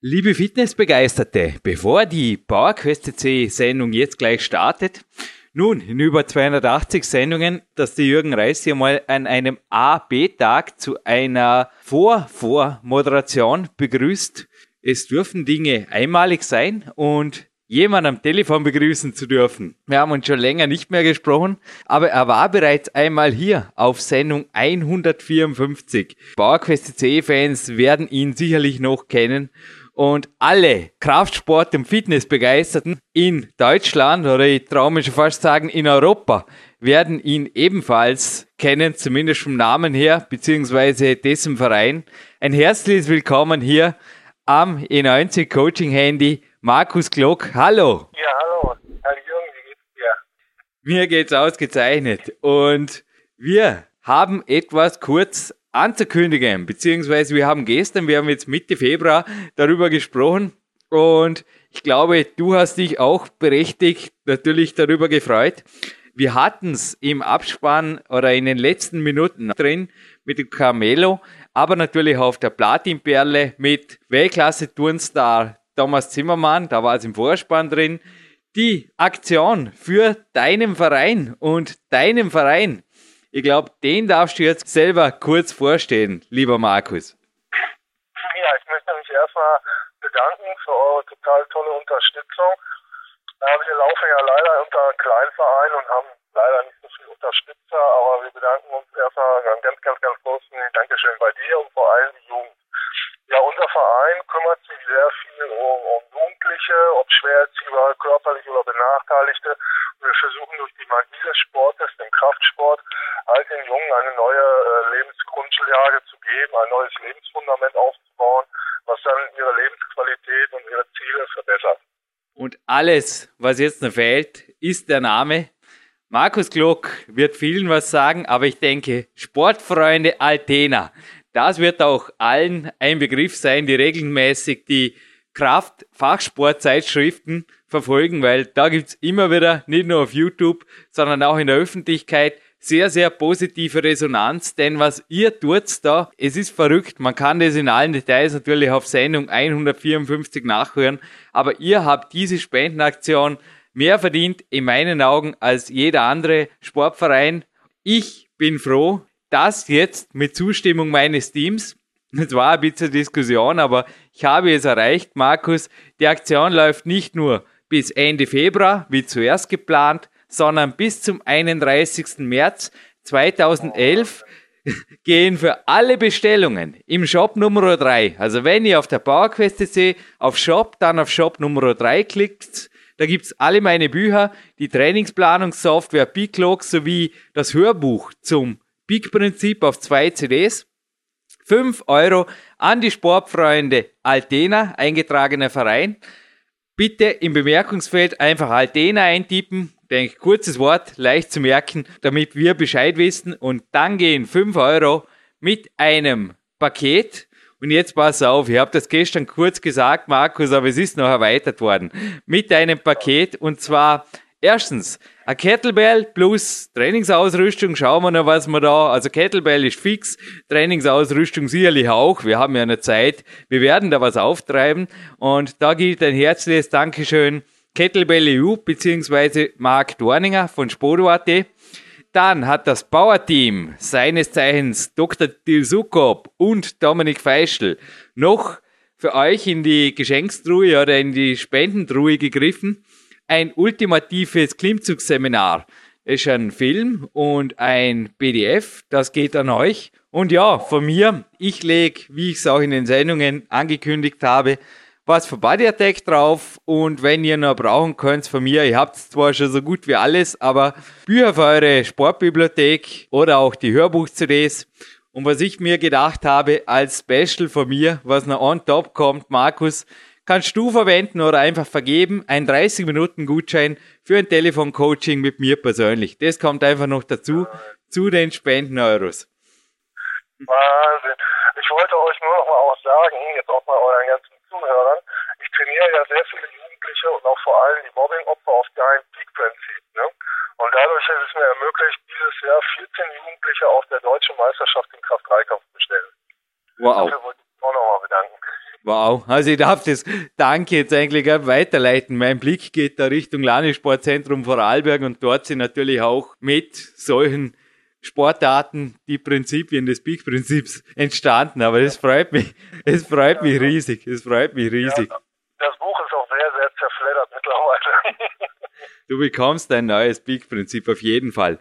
Liebe Fitnessbegeisterte, bevor die PowerQuest C Sendung jetzt gleich startet, nun, in über 280 Sendungen, dass der Jürgen Reis hier mal an einem A-B-Tag zu einer Vor-Vor-Moderation begrüßt. Es dürfen Dinge einmalig sein und jemand am Telefon begrüßen zu dürfen. Wir haben uns schon länger nicht mehr gesprochen, aber er war bereits einmal hier auf Sendung 154. PowerQuest C-Fans werden ihn sicherlich noch kennen und alle Kraftsport- und Fitnessbegeisterten in Deutschland oder ich traue mich schon fast sagen in Europa werden ihn ebenfalls kennen, zumindest vom Namen her, beziehungsweise dessen Verein. Ein herzliches Willkommen hier am E90 Coaching Handy, Markus Glock. Hallo. Ja, hallo. Herr Jürgen, wie geht's dir? Mir geht's ausgezeichnet. Und wir haben etwas kurz anzukündigen, beziehungsweise wir haben gestern, wir haben jetzt Mitte Februar darüber gesprochen und ich glaube, du hast dich auch berechtigt natürlich darüber gefreut. Wir hatten es im Abspann oder in den letzten Minuten drin mit dem Carmelo, aber natürlich auf der Platinperle mit Weltklasse-Turnstar Thomas Zimmermann, da war es im Vorspann drin. Die Aktion für deinen Verein und deinen Verein ich glaube, den darfst du jetzt selber kurz vorstellen, lieber Markus. Ja, ich möchte mich erstmal bedanken für eure total tolle Unterstützung. wir laufen ja leider unter einem Kleinverein und haben leider nicht so viele Unterstützer, aber wir bedanken uns erstmal ganz, ganz, ganz, großen Dankeschön bei dir und vor allem die Jugend. Ja, unser Verein kümmert sich sehr viel um, um Jugendliche, ob schwer erziehbare, körperlich oder Benachteiligte. Wir versuchen durch die Magie des Sportes, dem Kraftsport, all den Jungen eine neue äh, Lebensgrundlage zu geben, ein neues Lebensfundament aufzubauen, was dann ihre Lebensqualität und ihre Ziele verbessert. Und alles, was jetzt noch fehlt, ist der Name. Markus Glock wird vielen was sagen, aber ich denke, Sportfreunde Altena, das wird auch allen ein Begriff sein, die regelmäßig die Kraft-Fachsportzeitschriften verfolgen, weil da gibt's immer wieder, nicht nur auf YouTube, sondern auch in der Öffentlichkeit, sehr, sehr positive Resonanz, denn was ihr tut da, es ist verrückt. Man kann das in allen Details natürlich auf Sendung 154 nachhören, aber ihr habt diese Spendenaktion mehr verdient in meinen Augen als jeder andere Sportverein. Ich bin froh, dass jetzt mit Zustimmung meines Teams, es war ein bisschen Diskussion, aber ich habe es erreicht, Markus, die Aktion läuft nicht nur bis Ende Februar, wie zuerst geplant, sondern bis zum 31. März 2011 gehen für alle Bestellungen im Shop Nummer 3. Also wenn ihr auf der PowerQuest.de auf Shop, dann auf Shop Nummer 3 klickt, da gibt's alle meine Bücher, die Trainingsplanungssoftware Biclog sowie das Hörbuch zum Big-Prinzip auf zwei CDs. 5 Euro an die Sportfreunde Altena, eingetragener Verein. Bitte im Bemerkungsfeld einfach Altena eintippen, denke, kurzes Wort, leicht zu merken, damit wir Bescheid wissen. Und dann gehen 5 Euro mit einem Paket. Und jetzt pass auf, ich habe das gestern kurz gesagt, Markus, aber es ist noch erweitert worden. Mit einem Paket und zwar erstens ein Kettlebell plus Trainingsausrüstung. Schauen wir noch, was wir da, also Kettlebell ist fix, Trainingsausrüstung sicherlich auch. Wir haben ja eine Zeit. Wir werden da was auftreiben. Und da gilt ein herzliches Dankeschön Kettlebell EU bzw. Marc Dorninger von Spodo.at. Dann hat das Power-Team seines Zeichens Dr. Dilsukop und Dominik Feischl noch für euch in die Geschenkstruhe oder in die Spendentruhe gegriffen. Ein ultimatives Klimmzugsseminar. Ist ein Film und ein PDF. Das geht an euch. Und ja, von mir, ich lege, wie ich es auch in den Sendungen angekündigt habe, was für Body Attack drauf und wenn ihr noch brauchen könnt von mir, ihr habt zwar schon so gut wie alles, aber Bücher für eure Sportbibliothek oder auch die Hörbuch-CDs. Und was ich mir gedacht habe als Special von mir, was noch on top kommt, Markus, kannst du verwenden oder einfach vergeben, ein 30 Minuten Gutschein für ein Telefoncoaching mit mir persönlich. Das kommt einfach noch dazu, zu den Spenden-Euros. Wahnsinn. Ich wollte euch nur noch mal auch sagen, jetzt auch mal euren ganzen Zuhörern, ich trainiere ja sehr viele Jugendliche und auch vor allem die Mobbing-Opfer auf dein Peak-Prinzip. Ne? Und dadurch ist es mir ermöglicht, dieses Jahr 14 Jugendliche auf der deutschen Meisterschaft im Kraft-3-Kampf zu bestellen. Wow. Dafür wollte ich mich auch nochmal bedanken. Wow, also ich darf das Danke jetzt eigentlich weiterleiten. Mein Blick geht da Richtung Landessportzentrum Vorarlberg und dort sind natürlich auch mit solchen Sportarten die Prinzipien des Peak-Prinzips entstanden. Aber es freut mich, es freut mich riesig, es freut mich riesig. Ja, das Buch ist auch sehr, sehr zerfleddert mittlerweile. Du bekommst ein neues Peak-Prinzip auf jeden Fall.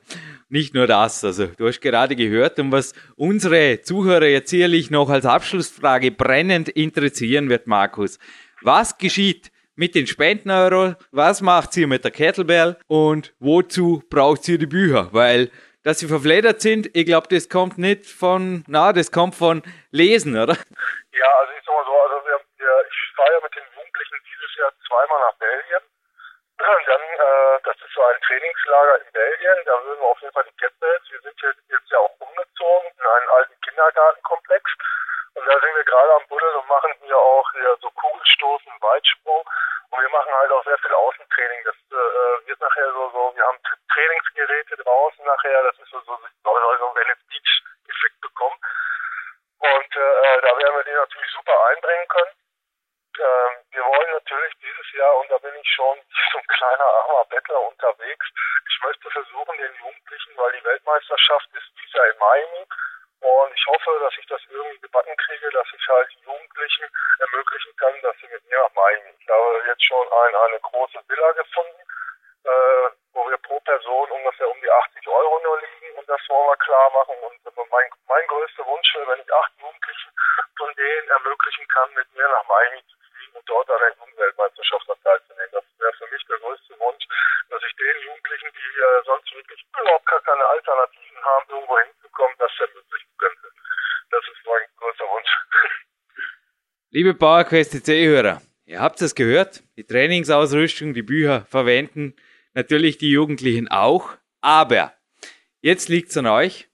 Nicht nur das, also du hast gerade gehört, und was unsere Zuhörer jetzt sicherlich noch als Abschlussfrage brennend interessieren wird, Markus. Was geschieht mit den Spendeneuro? Was macht ihr mit der Kettlebell? Und wozu braucht ihr die Bücher? Weil dass sie verfledert sind, ich glaube, das kommt nicht von, na, das kommt von Lesen, oder? Ja, also ich sag mal so, also wir, wir, ich fahre ja mit den Jugendlichen dieses Jahr zweimal nach Belgien. Dann, äh, das ist so ein Trainingslager in Belgien, da würden wir auf jeden Fall die Kettlebells. Wir sind jetzt, jetzt ja auch umgezogen in einen alten Kindergartenkomplex. Und da sind wir gerade am Buddeln und machen hier auch hier so Kugelstoßen, Weitsprung. Und wir machen halt auch sehr viel Außentraining. Das äh, wird nachher so, so, wir haben Trainingsgeräte draußen nachher, das ist so, so, soll so Venice Beach-Effekt bekommen. Und äh, da werden wir die natürlich super einbringen können. Ähm, wir wollen natürlich dieses Jahr, und da bin ich schon so ein kleiner armer Bettler unterwegs, ich möchte versuchen, den Jugendlichen, weil die Weltmeisterschaft ist dieses Jahr in Miami, und ich hoffe, dass ich das irgendwie gebacken kriege, dass ich halt Jugendlichen ermöglichen kann, dass sie mit mir nach Miami. Ich habe jetzt schon ein, eine große Villa gefunden, äh, wo wir pro Person ungefähr um die 80 Euro nur liegen und das wollen wir klar machen. Und mein, mein größter Wunsch wäre, wenn ich acht Jugendlichen von denen ermöglichen kann, mit mir nach Miami zu und dort an der Jugendweltmeisterschaft teilzunehmen. Das wäre für mich der größte Wunsch, dass ich den Jugendlichen, die äh, sonst wirklich überhaupt gar keine Alternativen haben, irgendwo hinzukommen, das ermöglichen könnte. Das ist mein größter Wunsch. Liebe PowerQuest CC-Hörer, ihr habt es gehört, die Trainingsausrüstung, die Bücher verwenden natürlich die Jugendlichen auch, aber jetzt liegt es an euch,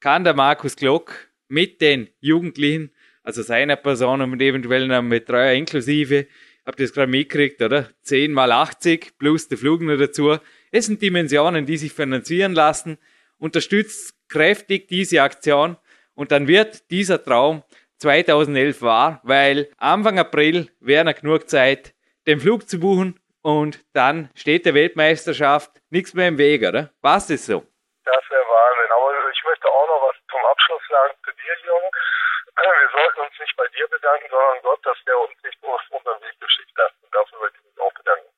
kann der Markus Glock mit den Jugendlichen, also seiner Person und eventuell einem Betreuer inklusive, habt ihr das gerade mitgekriegt, oder? 10 mal 80 plus der Flug noch dazu. Es sind Dimensionen, die sich finanzieren lassen. Unterstützt kräftig diese Aktion und dann wird dieser Traum 2011 wahr, weil Anfang April wäre noch genug Zeit, den Flug zu buchen und dann steht der Weltmeisterschaft nichts mehr im Weg, oder? Was das so? Das wäre Wahnsinn. Aber ich möchte auch noch was zum Abschluss sagen zu dir, Jung. Wir sollten uns nicht bei dir bedanken, sondern Gott, dass der uns nicht auf unseren Weg geschickt hat. Und dafür möchte ich mich auch bedanken.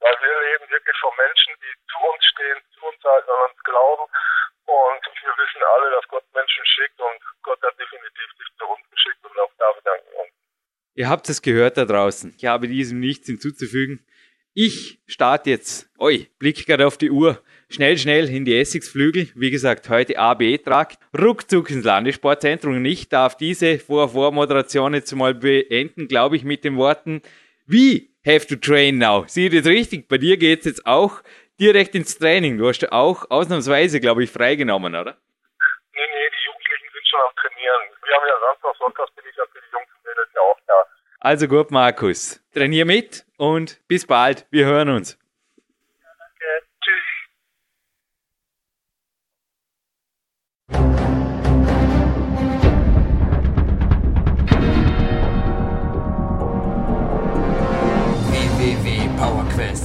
Weil wir leben wirklich von Menschen, die zu uns stehen, zu uns halten, an uns glauben. Und wir wissen alle, dass Gott Menschen schickt und Gott hat definitiv sich zu uns geschickt und auch da bedanken uns. Ihr habt es gehört da draußen. Ich habe diesem nichts hinzuzufügen. Ich starte jetzt, oi, blick gerade auf die Uhr, schnell, schnell in die Essigsflügel. Wie gesagt, heute AB-Trakt, ruckzuck ins Landessportzentrum. Und ich darf diese Vor-Vor-Moderation jetzt mal beenden, glaube ich, mit den Worten, wie have to train now? Sieh das richtig? Bei dir geht's jetzt auch direkt ins Training. Du hast auch ausnahmsweise, glaube ich, freigenommen, oder? Nee, nee, die Jugendlichen sind schon am Trainieren. Wir haben ja Samstag, Sonntag bin ich ja für die Jungs und Mädels ja auch da. Also gut, Markus. Trainier mit und bis bald. Wir hören uns. Ja, danke. Tschüss.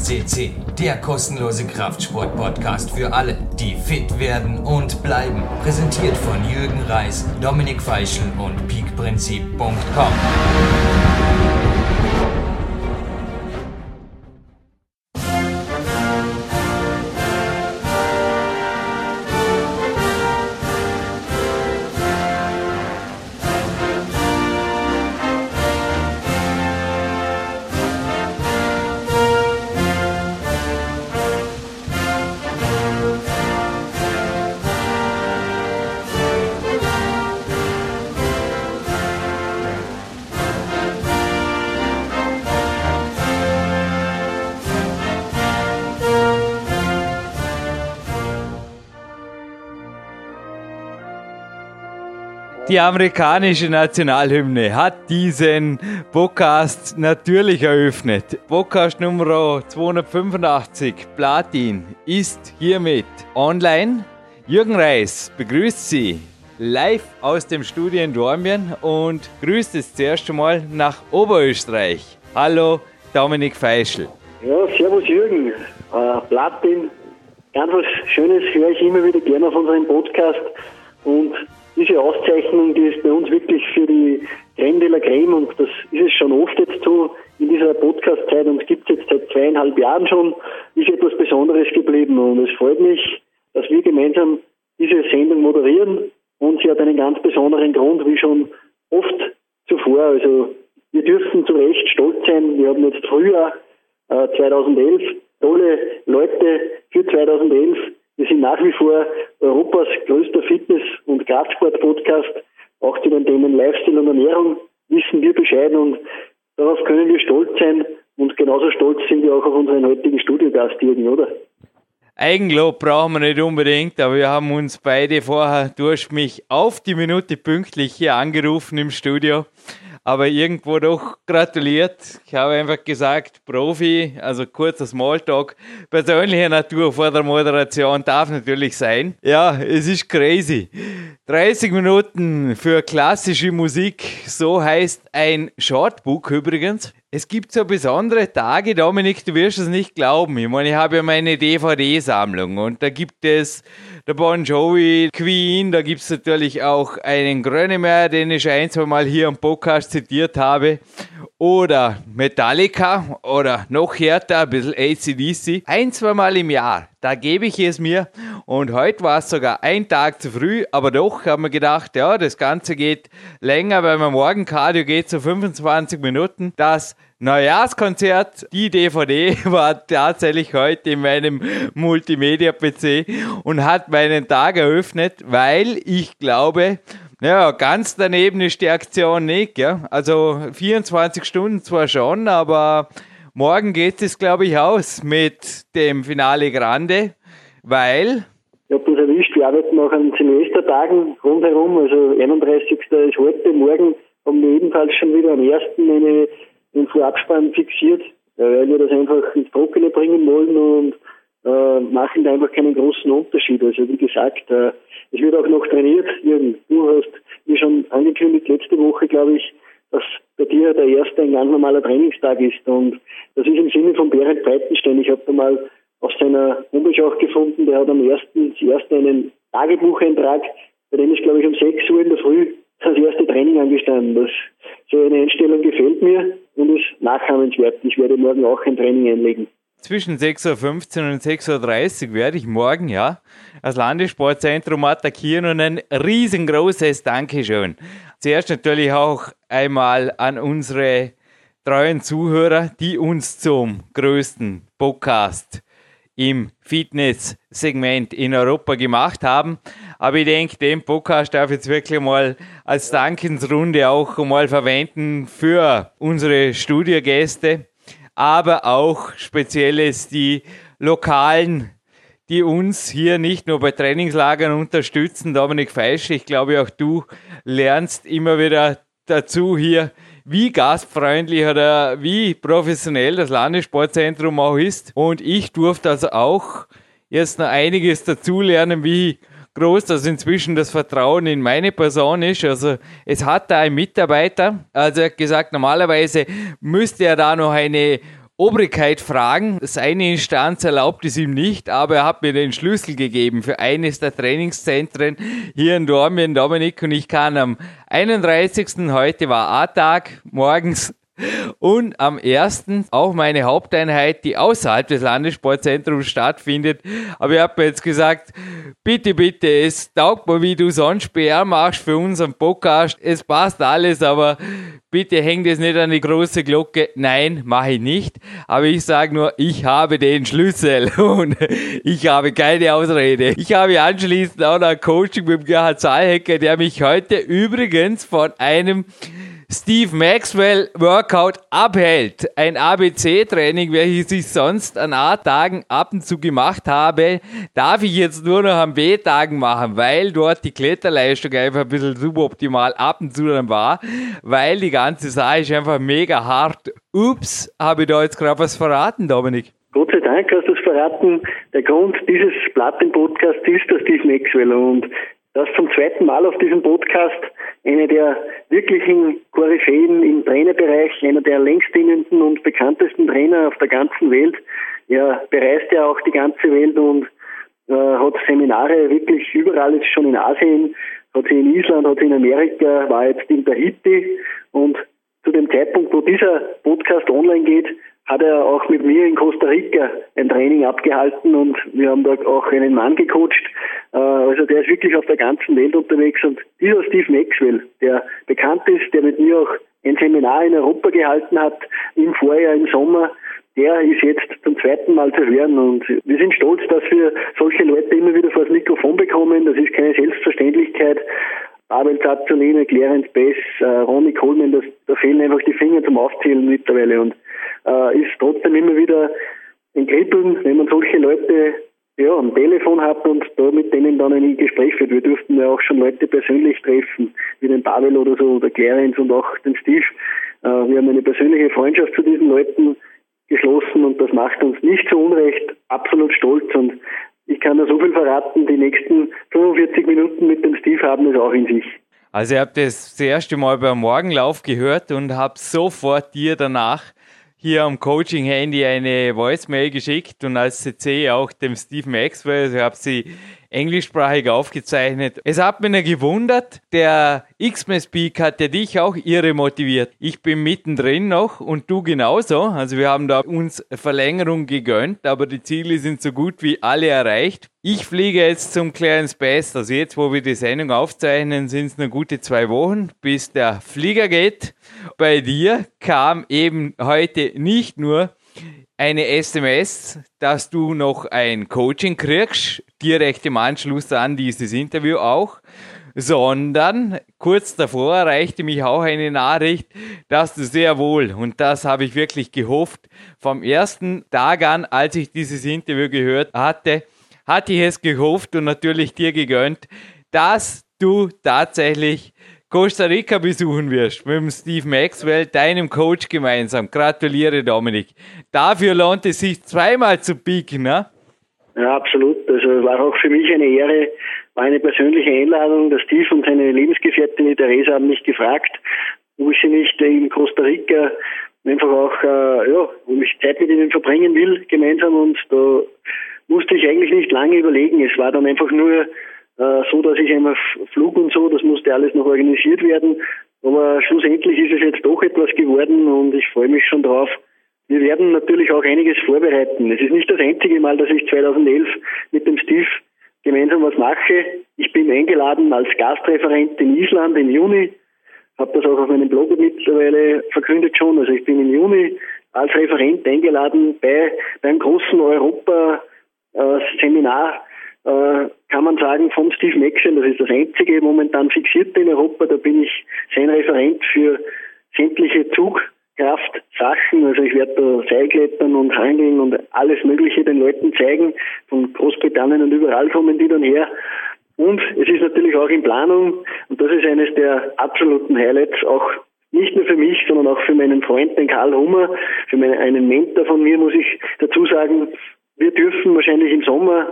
CC, der kostenlose Kraftsport-Podcast für alle, die fit werden und bleiben. Präsentiert von Jürgen Reis, Dominik Feischl und peakprinzip.com. Die amerikanische Nationalhymne hat diesen Podcast natürlich eröffnet. Podcast Nummer 285, Platin, ist hiermit online. Jürgen Reis begrüßt Sie live aus dem Studio in Dormien und grüßt das erste Mal nach Oberösterreich. Hallo, Dominik Feischl. Ja, servus Jürgen. Äh, Platin, ganz was Schönes höre ich immer wieder gerne auf unserem Podcast und diese Auszeichnung, die ist bei uns wirklich für die Creme de la Creme und das ist es schon oft jetzt so in dieser Podcast-Zeit und es gibt es jetzt seit zweieinhalb Jahren schon, ist etwas Besonderes geblieben und es freut mich, dass wir gemeinsam diese Sendung moderieren und sie hat einen ganz besonderen Grund, wie schon oft zuvor. Also wir dürfen zu Recht stolz sein. Wir haben jetzt Frühjahr äh, 2011 tolle Leute für 2011. Wir sind nach wie vor Europas größter Fitness- und Kraftsport-Podcast. Auch zu den Themen Lifestyle und Ernährung wissen wir Bescheid und darauf können wir stolz sein. Und genauso stolz sind wir auch auf unseren heutigen Studiogast, Jürgen, oder? Eigenlob brauchen wir nicht unbedingt, aber wir haben uns beide vorher, du hast mich auf die Minute pünktlich hier angerufen im Studio, aber irgendwo doch gratuliert. Ich habe einfach gesagt, Profi, also kurzer Smalltalk, persönlicher Natur vor der Moderation darf natürlich sein. Ja, es ist crazy. 30 Minuten für klassische Musik, so heißt ein Shortbook übrigens. Es gibt so besondere Tage, Dominik, du wirst es nicht glauben. Ich meine, ich habe ja meine DVD-Sammlung und da gibt es der Bon Jovi, Queen, da gibt es natürlich auch einen Grönemeyer, den ich ein, zwei Mal hier im Podcast zitiert habe. Oder Metallica oder noch härter, ein bisschen ACDC. Ein, zwei Mal im Jahr, da gebe ich es mir. Und heute war es sogar ein Tag zu früh, aber doch haben wir gedacht, ja, das Ganze geht länger, weil mein Morgencardio geht so 25 Minuten. Das Neujahrskonzert, die DVD war tatsächlich heute in meinem Multimedia-PC und hat meinen Tag eröffnet, weil ich glaube, ja, ganz daneben ist die Aktion nicht. Ja? Also 24 Stunden zwar schon, aber morgen geht es, glaube ich, aus mit dem Finale Grande, weil. Ich habe das erwischt, wir arbeiten noch an Silvestertagen rundherum, also 31. ist heute, morgen haben wir ebenfalls schon wieder am 1. eine, einen Vorabspann fixiert, weil wir das einfach ins Trockene bringen wollen und äh, machen da einfach keinen großen Unterschied. Also wie gesagt, äh, es wird auch noch trainiert. Jürgen, du hast mir schon angekündigt, letzte Woche, glaube ich, dass bei dir der erste ein ganz normaler Trainingstag ist. Und das ist im Sinne von Berend Breitenstein. Ich habe da mal auf seiner Homepage auch gefunden, der hat am ersten, zuerst einen Tagebucheintrag, bei dem ist, glaube ich, um 6 Uhr in der Früh das erste Training angestanden. Das, so eine Einstellung gefällt mir und ist nachahmenswert. Ich werde morgen auch ein Training einlegen. Zwischen 6.15 Uhr und 6.30 Uhr werde ich morgen, ja, das Landessportzentrum attackieren und ein riesengroßes Dankeschön. Zuerst natürlich auch einmal an unsere treuen Zuhörer, die uns zum größten Podcast im Fitness-Segment in Europa gemacht haben. Aber ich denke, den Podcast darf ich jetzt wirklich mal als Dankensrunde auch mal verwenden für unsere Studiogäste aber auch spezielles die lokalen, die uns hier nicht nur bei Trainingslagern unterstützen. Dominik Feisch, ich glaube auch du lernst immer wieder dazu hier, wie gastfreundlich oder wie professionell das Landessportzentrum auch ist. Und ich durfte also auch jetzt noch einiges dazulernen, wie groß, dass inzwischen das Vertrauen in meine Person ist. Also es hat da ein Mitarbeiter, also er hat gesagt, normalerweise müsste er da noch eine Obrigkeit fragen. Seine Instanz erlaubt es ihm nicht, aber er hat mir den Schlüssel gegeben für eines der Trainingszentren hier in Dormien, Dominik, und ich kann am 31. heute war A-Tag morgens und am ersten auch meine Haupteinheit, die außerhalb des Landessportzentrums stattfindet. Aber ich habe mir jetzt gesagt, bitte, bitte, es taugt mir, wie du sonst PR machst für unseren Podcast. Es passt alles, aber bitte hängt es nicht an die große Glocke. Nein, mache ich nicht. Aber ich sage nur, ich habe den Schlüssel und ich habe keine Ausrede. Ich habe anschließend auch noch ein Coaching mit dem Gerhard Zahlhecker, der mich heute übrigens von einem Steve Maxwell Workout abhält. Ein ABC-Training, welches ich sonst an A-Tagen ab und zu gemacht habe, darf ich jetzt nur noch an B-Tagen machen, weil dort die Kletterleistung einfach ein bisschen suboptimal ab und zu dann war, weil die ganze Sache ist einfach mega hart. Ups, habe ich da jetzt gerade was verraten, Dominik? Gott sei Dank hast du es verraten. Der Grund dieses Platten-Podcasts ist der Steve Maxwell und das zum zweiten Mal auf diesem Podcast. Eine der wirklichen Koryphäen im Trainerbereich, einer der längstdienenden und bekanntesten Trainer auf der ganzen Welt. Er bereist ja auch die ganze Welt und äh, hat Seminare wirklich überall, ist schon in Asien, hat sie in Island, hat sie in Amerika, war jetzt in Tahiti und zu dem Zeitpunkt, wo dieser Podcast online geht, hat er auch mit mir in Costa Rica ein Training abgehalten und wir haben da auch einen Mann gecoacht. Äh, also der ist wirklich auf der ganzen Welt unterwegs und dieser Steve Maxwell, der bekannt ist, der mit mir auch ein Seminar in Europa gehalten hat, im Vorjahr, im Sommer, der ist jetzt zum zweiten Mal zu hören und wir sind stolz, dass wir solche Leute immer wieder vor das Mikrofon bekommen. Das ist keine Selbstverständlichkeit. Abel Zazzolini, Clarence Bess, äh, Ronnie Coleman, das, da fehlen einfach die Finger zum Aufzählen mittlerweile und äh, ist trotzdem immer wieder ein Kribbeln, wenn man solche Leute ja, am Telefon hat und da mit denen dann ein Gespräch führt. Wir durften ja auch schon Leute persönlich treffen, wie den Pavel oder so, oder Clarence und auch den Steve. Äh, wir haben eine persönliche Freundschaft zu diesen Leuten geschlossen und das macht uns nicht zu Unrecht absolut stolz und ich kann nur so viel verraten, die nächsten 45 Minuten mit dem Steve haben es auch in sich. Also ich habe das, das erste Mal beim Morgenlauf gehört und habe sofort dir danach hier am Coaching-Handy eine Voicemail geschickt und als CC auch dem Steve Maxwell. Ich habe sie englischsprachig aufgezeichnet. Es hat mich gewundert, der X-Men Speak hat ja dich auch irre motiviert. Ich bin mittendrin noch und du genauso. Also wir haben da uns Verlängerung gegönnt, aber die Ziele sind so gut wie alle erreicht. Ich fliege jetzt zum Clarence Best. Also jetzt, wo wir die Sendung aufzeichnen, sind es nur gute zwei Wochen, bis der Flieger geht. Bei dir kam eben heute nicht nur eine SMS, dass du noch ein Coaching kriegst, direkt im Anschluss an dieses Interview auch, sondern kurz davor erreichte mich auch eine Nachricht, dass du sehr wohl, und das habe ich wirklich gehofft, vom ersten Tag an, als ich dieses Interview gehört hatte, hatte ich es gehofft und natürlich dir gegönnt, dass du tatsächlich Costa Rica besuchen wirst mit dem Steve Maxwell, deinem Coach gemeinsam. Gratuliere, Dominik. Dafür lohnt es sich zweimal zu pieken, ne? Ja, absolut. Also war auch für mich eine Ehre, war eine persönliche Einladung. Der Steve und seine Lebensgefährtin Theresa haben mich gefragt, wo ich sie nicht in Costa Rica einfach auch, äh, ja, wo ich Zeit mit ihnen verbringen will, gemeinsam. Und da musste ich eigentlich nicht lange überlegen. Es war dann einfach nur äh, so, dass ich einmal Flug und so, das musste alles noch organisiert werden. Aber schlussendlich ist es jetzt doch etwas geworden und ich freue mich schon drauf. Wir werden natürlich auch einiges vorbereiten. Es ist nicht das einzige Mal, dass ich 2011 mit dem Steve gemeinsam was mache. Ich bin eingeladen als Gastreferent in Island im Juni. Habe das auch auf meinem Blog mittlerweile verkündet schon. Also ich bin im Juni als Referent eingeladen bei beim großen Europa-Seminar äh, kann man sagen, von Steve Maxwell, das ist das einzige momentan fixierte in Europa, da bin ich sein Referent für sämtliche Zugkraftsachen, also ich werde da Seilklettern und Hangeln und alles Mögliche den Leuten zeigen, von Großbritannien und überall kommen die dann her. Und es ist natürlich auch in Planung, und das ist eines der absoluten Highlights, auch nicht nur für mich, sondern auch für meinen Freund, den Karl Hummer, für meinen, einen Mentor von mir, muss ich dazu sagen, wir dürfen wahrscheinlich im Sommer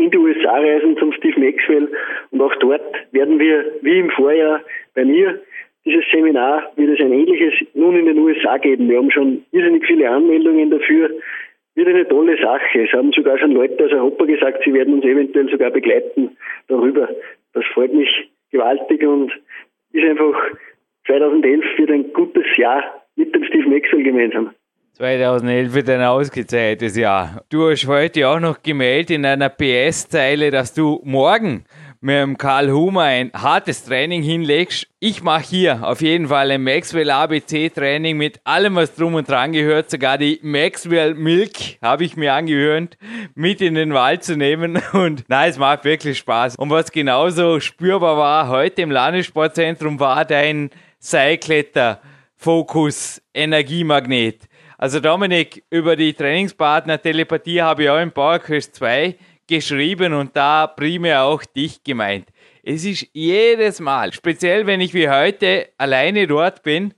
in die USA reisen zum Steve Maxwell und auch dort werden wir, wie im Vorjahr bei mir, dieses Seminar wird es ein ähnliches nun in den USA geben. Wir haben schon irrsinnig viele Anmeldungen dafür. Wird eine tolle Sache. Es haben sogar schon Leute aus Europa gesagt, sie werden uns eventuell sogar begleiten darüber. Das freut mich gewaltig und ist einfach 2011 wird ein gutes Jahr mit dem Steve Maxwell gemeinsam. 2011 wird ein ausgezeichnetes Jahr. Du hast heute auch noch gemeldet in einer PS-Zeile, dass du morgen mit dem Karl Humer ein hartes Training hinlegst. Ich mache hier auf jeden Fall ein Maxwell ABC Training mit allem, was drum und dran gehört. Sogar die Maxwell Milk habe ich mir angehört, mit in den Wald zu nehmen. Und nein, es macht wirklich Spaß. Und was genauso spürbar war heute im Landessportzentrum war dein Seilkletter Fokus Energiemagnet. Also Dominik, über die Trainingspartner Telepathie habe ich auch im PowerQuest 2 geschrieben und da primär auch dich gemeint. Es ist jedes Mal, speziell wenn ich wie heute alleine dort bin,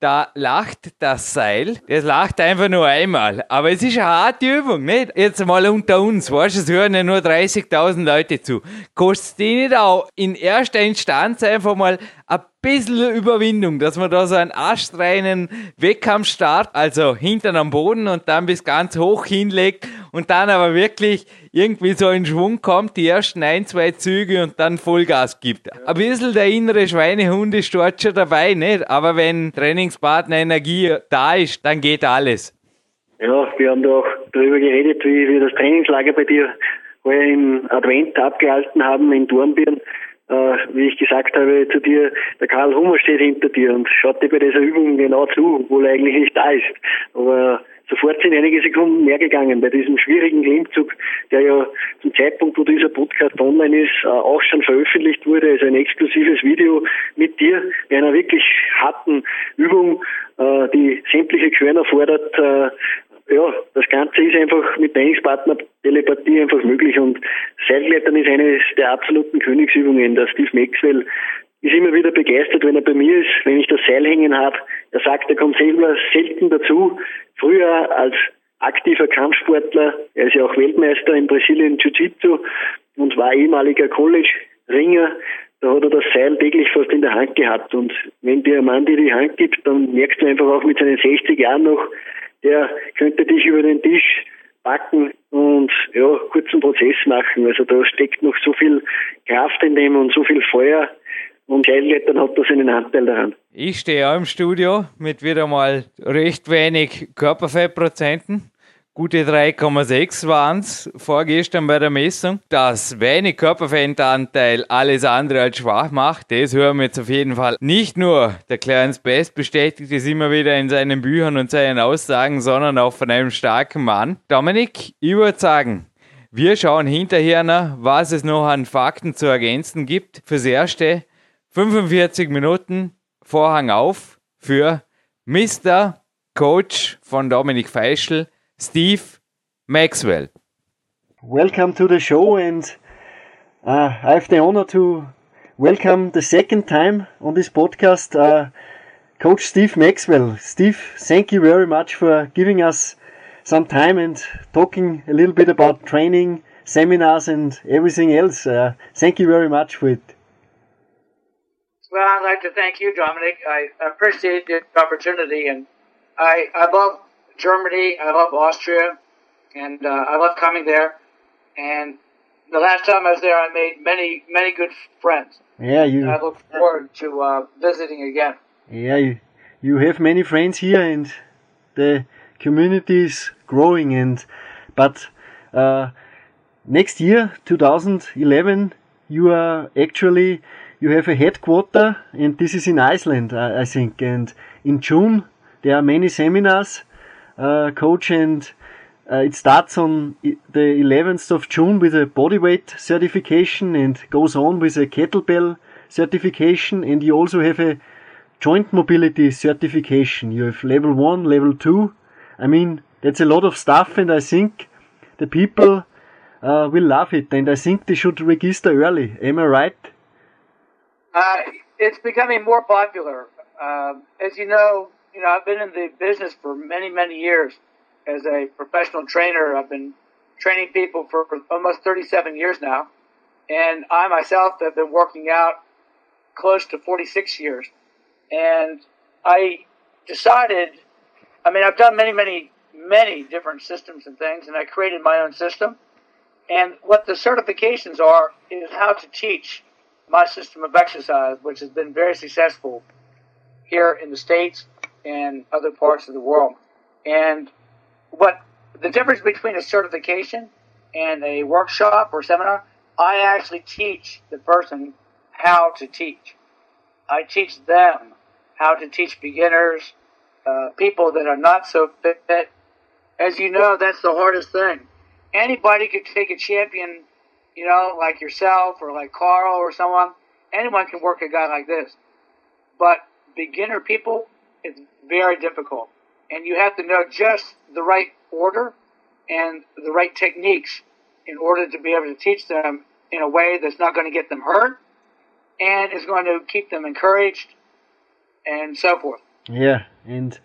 da lacht das Seil, das lacht einfach nur einmal. Aber es ist eine harte Übung, nicht? Jetzt mal unter uns, weißt du, es hören ja nur 30.000 Leute zu. Kostet die nicht auch in erster Instanz einfach mal ein bisschen Überwindung, dass man da so einen astreinen Wettkampfstart, also hinten am Boden und dann bis ganz hoch hinlegt und dann aber wirklich irgendwie so in Schwung kommt, die ersten ein, zwei Züge und dann Vollgas gibt. Ein bisschen der innere Schweinehund ist dort schon dabei, nicht? Aber wenn Trainingspartner Energie da ist, dann geht alles. Ja, wir haben da auch darüber geredet, wie wir das Trainingslager bei dir im Advent abgehalten haben in Dornbirn äh, wie ich gesagt habe zu dir, der Karl Hummer steht hinter dir und schaut dir bei dieser Übung genau zu, obwohl er eigentlich nicht da ist. Aber sofort sind einige Sekunden mehr gegangen bei diesem schwierigen Klimmzug, der ja zum Zeitpunkt, wo dieser Podcast online ist, äh, auch schon veröffentlicht wurde, also ein exklusives Video mit dir, bei einer wirklich harten Übung, äh, die sämtliche Körner fordert, äh, ja, das Ganze ist einfach mit Trainingspartner Telepathie einfach möglich und Seilklettern ist eines der absoluten Königsübungen. Der Steve Maxwell ist immer wieder begeistert, wenn er bei mir ist, wenn ich das Seil hängen habe. Er sagt, er kommt selber selten dazu. Früher als aktiver Kampfsportler, er ist ja auch Weltmeister in Brasilien Jiu-Jitsu und war ehemaliger College-Ringer. Da hat er das Seil täglich fast in der Hand gehabt. Und wenn dir ein Mann dir die Hand gibt, dann merkst du einfach auch mit seinen 60 Jahren noch, der könnte dich über den Tisch packen und ja, kurzen Prozess machen. Also da steckt noch so viel Kraft in dem und so viel Feuer. Und Seilklettern hat da seinen Anteil daran. Ich stehe auch im Studio mit wieder mal recht wenig Körperfettprozenten. Gute 3,6 waren es vorgestern bei der Messung. Das wenig Körperfettanteil alles andere als schwach macht, das hören wir jetzt auf jeden Fall. Nicht nur der Clarence Best bestätigt es immer wieder in seinen Büchern und seinen Aussagen, sondern auch von einem starken Mann. Dominik, ich würde sagen, wir schauen hinterher nach, was es noch an Fakten zu ergänzen gibt. Fürs Erste 45 Minuten Vorhang auf für Mr. Coach von Dominik Feischl. Steve Maxwell. Welcome to the show, and uh, I have the honor to welcome the second time on this podcast uh, Coach Steve Maxwell. Steve, thank you very much for giving us some time and talking a little bit about training, seminars, and everything else. Uh, thank you very much for it. Well, I'd like to thank you, Dominic. I appreciate the opportunity, and I, I love Germany. I love Austria, and uh, I love coming there. And the last time I was there, I made many, many good friends. Yeah, you. I look forward to uh, visiting again. Yeah, you, you have many friends here, and the community is growing. And but uh, next year, 2011, you are actually you have a headquarter, and this is in Iceland, I, I think. And in June, there are many seminars uh, coach, and uh, it starts on the 11th of June with a bodyweight certification and goes on with a kettlebell certification, and you also have a joint mobility certification. You have level one, level two. I mean, that's a lot of stuff, and I think the people uh, will love it, and I think they should register early. Am I right? Uh, it's becoming more popular. Uh, as you know, you know, I've been in the business for many, many years as a professional trainer. I've been training people for almost 37 years now. And I myself have been working out close to 46 years. And I decided, I mean, I've done many, many, many different systems and things, and I created my own system. And what the certifications are is how to teach my system of exercise, which has been very successful here in the States in other parts of the world. And what the difference between a certification and a workshop or seminar, I actually teach the person how to teach. I teach them how to teach beginners, uh, people that are not so fit. As you know, that's the hardest thing. Anybody could take a champion, you know, like yourself or like Carl or someone. Anyone can work a guy like this. But beginner people, it's very difficult. And you have to know just the right order and the right techniques in order to be able to teach them in a way that's not going to get them hurt and is going to keep them encouraged and so forth. Yeah, and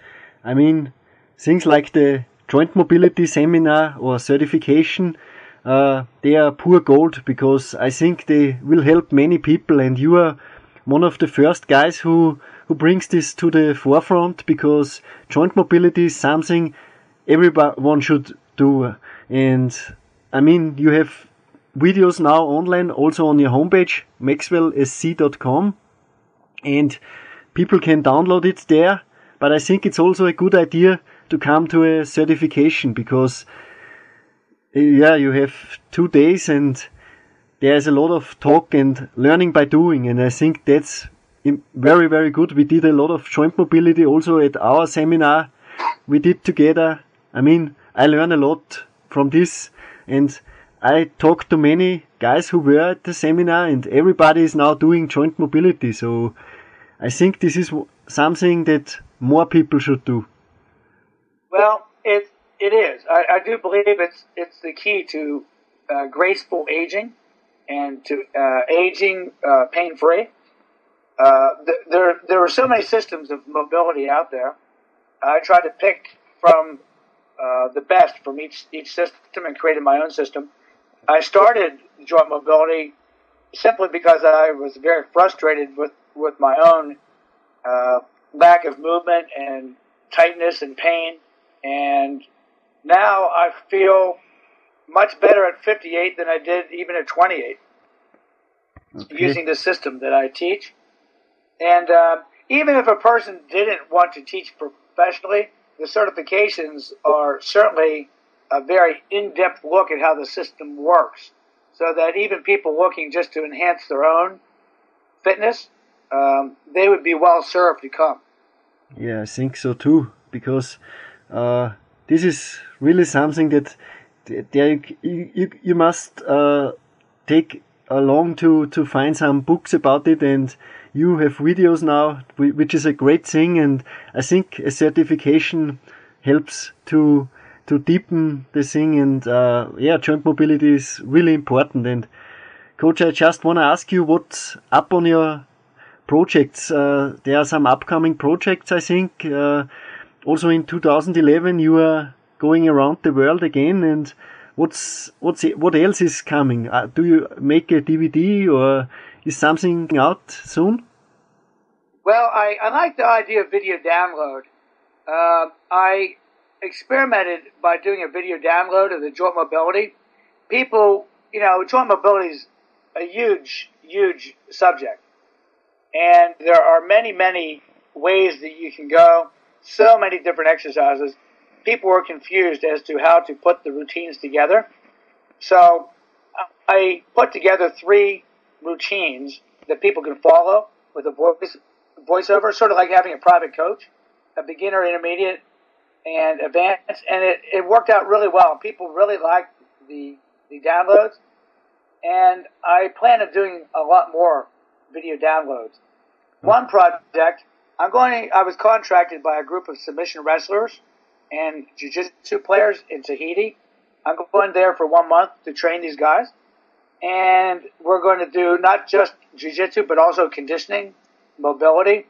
I mean things like the joint mobility seminar or certification, uh, they are poor gold because I think they will help many people, and you are one of the first guys who who brings this to the forefront because joint mobility is something everyone should do. And I mean, you have videos now online also on your homepage, maxwellsc.com, and people can download it there. But I think it's also a good idea to come to a certification because, eh, yeah, you have two days and there's a lot of talk and learning by doing. And I think that's very, very good. We did a lot of joint mobility also at our seminar we did together. I mean, I learned a lot from this and I talked to many guys who were at the seminar and everybody is now doing joint mobility. So I think this is something that more people should do. Well, it it is. I, I do believe it's it's the key to uh, graceful aging and to uh, aging uh, pain free. Uh, th- there there are so many systems of mobility out there. I tried to pick from uh, the best from each each system and created my own system. I started joint mobility simply because I was very frustrated with with my own uh, lack of movement and tightness and pain and now I feel much better at 58 than I did even at 28 okay. using the system that I teach. And uh, even if a person didn't want to teach professionally, the certifications are certainly a very in-depth look at how the system works, so that even people looking just to enhance their own fitness, um, they would be well served to come. Yeah, I think so too, because uh, this is really something that there you, you, you must uh, take along to, to find some books about it and you have videos now which is a great thing and I think a certification helps to to deepen the thing and uh, yeah joint mobility is really important. And coach I just want to ask you what's up on your projects? Uh, there are some upcoming projects I think uh, also in 2011 you are going around the world again and what's what's what else is coming? Uh, do you make a dvd or is something out soon well i, I like the idea of video download uh, i experimented by doing a video download of the joint mobility people you know joint mobility is a huge huge subject and there are many many ways that you can go so many different exercises. People were confused as to how to put the routines together. So I put together three routines that people can follow with a voice voiceover, sort of like having a private coach, a beginner, intermediate, and advanced, and it, it worked out really well. People really liked the the downloads, and I plan on doing a lot more video downloads. Hmm. One project I'm going. I was contracted by a group of submission wrestlers and jiu-jitsu players in Tahiti. I'm going there for one month to train these guys, and we're going to do not just jiu-jitsu but also conditioning, mobility.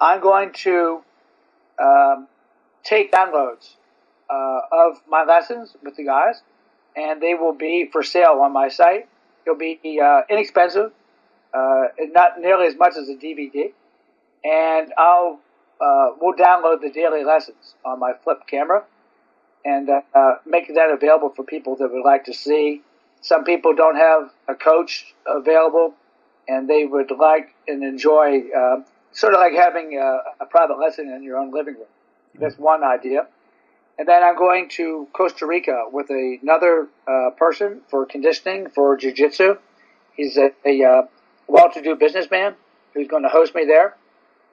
I'm going to um, take downloads uh, of my lessons with the guys, and they will be for sale on my site. It'll be uh, inexpensive, uh, not nearly as much as a DVD and I'll uh, we'll download the daily lessons on my flip camera and uh, make that available for people that would like to see. Some people don't have a coach available, and they would like and enjoy uh, sort of like having a, a, private lesson in your own living room. That's one idea. And then I'm going to Costa Rica with another uh, person for conditioning for jiu-jitsu. He's a, a uh, well-to-do businessman who's going to host me there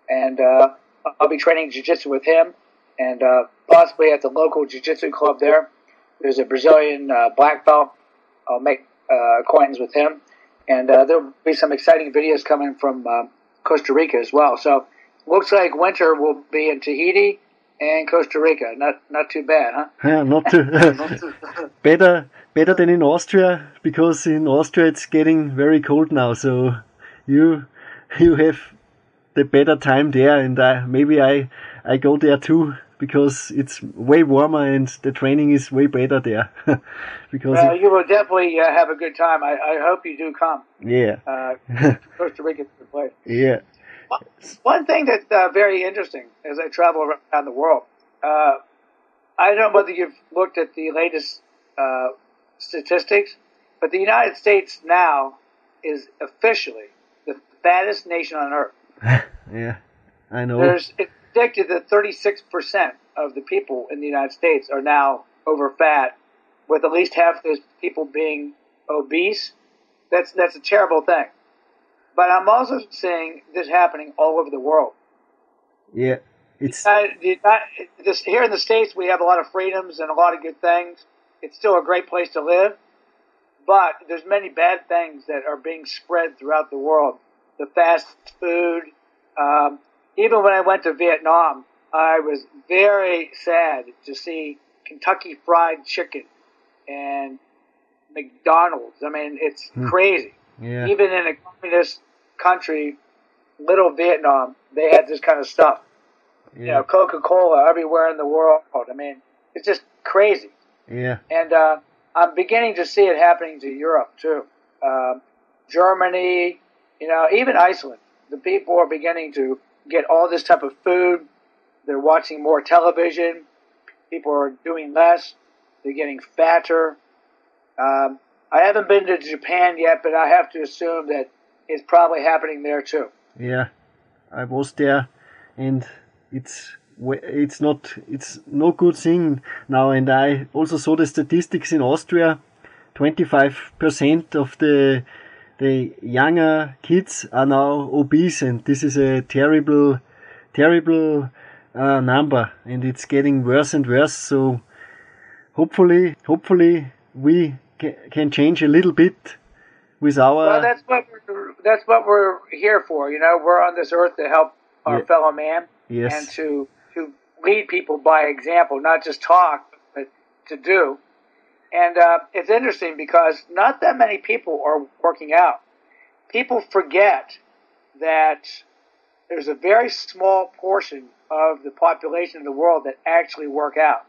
and uh, I'll be training jiu-jitsu with him, and uh, possibly at the local jiu-jitsu club there. There's a Brazilian uh, black belt. I'll make uh, acquaintance with him, and uh, there'll be some exciting videos coming from uh, Costa Rica as well. So looks like winter will be in Tahiti and Costa Rica. Not not too bad, huh? Yeah, not too, better better than in Austria because in Austria it's getting very cold now. So you you have the better time there and uh, maybe I I go there too because it's way warmer and the training is way better there. because Well, it- you will definitely uh, have a good time. I, I hope you do come. yeah, Uh, Costa Rica's a good place. yeah, One thing that's uh, very interesting as I travel around the world, uh, I don't know whether you've looked at the latest uh, statistics, but the United States now is officially the fattest nation on earth. yeah. I know. There's it's predicted that 36% of the people in the United States are now over fat, with at least half those people being obese. That's that's a terrible thing. But I'm also seeing this happening all over the world. yeah, it's Uh, this, here in the states, we have a lot of freedoms and a lot of good things. It's still a great place to live, but there's many bad things that are being spread throughout the world. The fast food. Um, even when I went to Vietnam, I was very sad to see Kentucky Fried Chicken and McDonald's. I mean, it's crazy yeah, even in a communist country, little Vietnam, they had this kind of stuff. Yeah. You know, Coca Cola everywhere in the world. I mean, it's just crazy. yeah, And uh, I'm beginning to see it happening to Europe too. Um, Germany, you know, even Iceland. The people are beginning to get all this type of food. They're watching more television. People are doing less. They're getting fatter. Um, I haven't been to Japan yet, but I have to assume that it's probably happening there too. yeah. I was there, and it's it's not it's no good thing now. And I also saw the statistics in Austria. Twenty-five percent of the the younger kids are now obese, and this is a terrible, terrible uh, number, and it's getting worse and worse. So hopefully, hopefully we ca- can change a little bit with our Well, that's what we're, that's what we're here for. You know, we're on this earth to help our Yeah. fellow man yes, and to to lead people by example, not just talk, but to do. And uh, it's interesting because not that many people are working out. People forget that there's a very small portion of the population of the world that actually work out.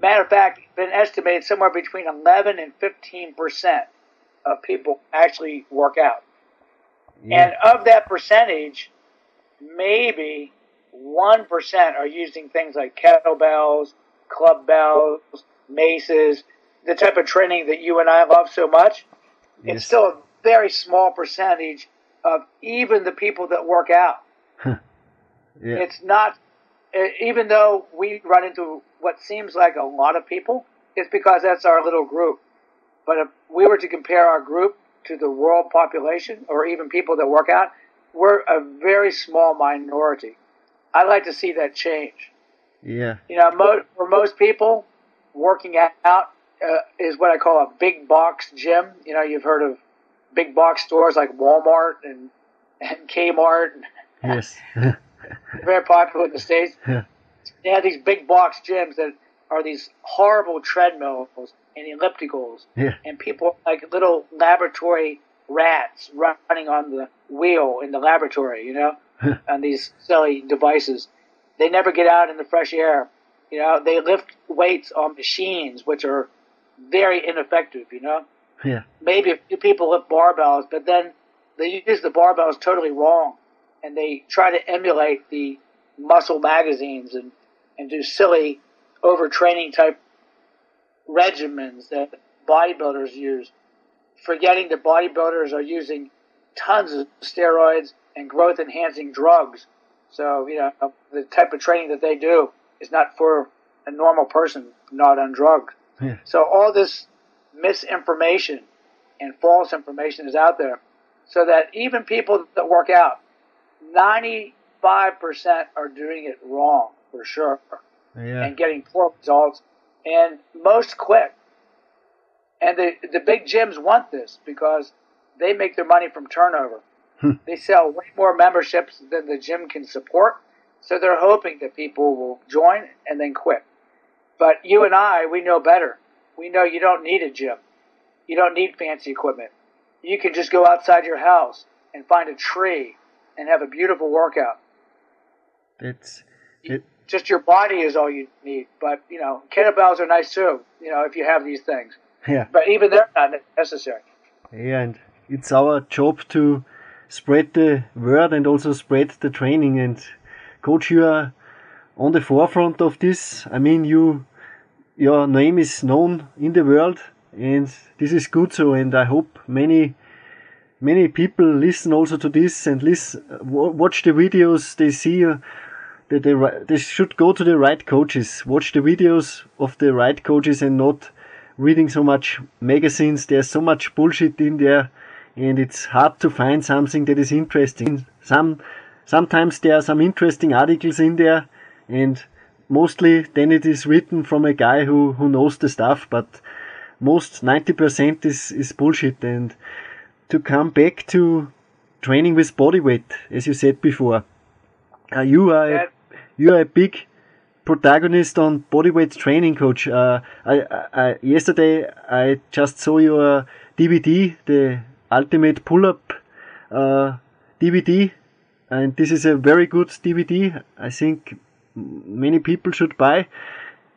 Matter of fact, it's been estimated somewhere between 11 and 15 percent of people actually work out. And of that percentage, maybe 1% are using things like kettlebells, club bells, maces, the type of training that you and I love so much. Yes. It's still a very small percentage of even the people that work out. yeah, It's not, even though we run into what seems like a lot of people, it's because that's our little group. But if we were to compare our group to the world population or even people that work out, we're a very small minority. I'd like to see that change. yeah, You know, mo- for most people, working out uh, is what I call a big box gym. You know, you've heard of big box stores like Walmart and, and Kmart. yes, very popular in the States. Yeah. They have these big box gyms that are these horrible treadmills and ellipticals, yeah, and people like little laboratory rats running on the wheel in the laboratory, you know, on these silly devices. They never get out in the fresh air. You know, they lift weights on machines, which are very ineffective, you know yeah, maybe a few people lift barbells, but then they use the barbells totally wrong, and they try to emulate the muscle magazines and and do silly overtraining type regimens that bodybuilders use, forgetting that bodybuilders are using tons of steroids and growth enhancing drugs. So you know the type of training that they do is not for a normal person not on drugs. Yeah. So all this misinformation and false information is out there so that even people that work out 95% are doing it wrong for sure yeah, and getting poor results and most quit. And the the big gyms want this because they make their money from turnover. Hmm. They sell way more memberships than the gym can support so they're hoping that people will join and then quit but you and I we know better we know you don't need a gym you don't need fancy equipment you can just go outside your house and find a tree and have a beautiful workout It's It- just your body is all you need. But you know, kettlebells are nice too. You know, if you have these things. Yeah. But even they're not necessary. Yeah, and it's our job to spread the word and also spread the training. And coach, you are on the forefront of this. I mean, you, your name is known in the world, and this is good. So, and I hope many, many people listen also to this and listen, watch the videos. They see. Uh, that they, they should go to the right coaches, watch the videos of the right coaches and not reading so much magazines. There's so much bullshit in there, and it's hard to find something that is interesting. Some sometimes there are some interesting articles in there, and mostly then it is written from a guy who who knows the stuff. But most ninety percent is is bullshit. And to come back to training with body weight, as you said before, uh, you are a, you are a big protagonist on bodyweight training, coach. Uh, I, I, yesterday I just saw your DVD, the Ultimate Pull-Up uh, DVD, and this is a very good DVD. I think many people should buy.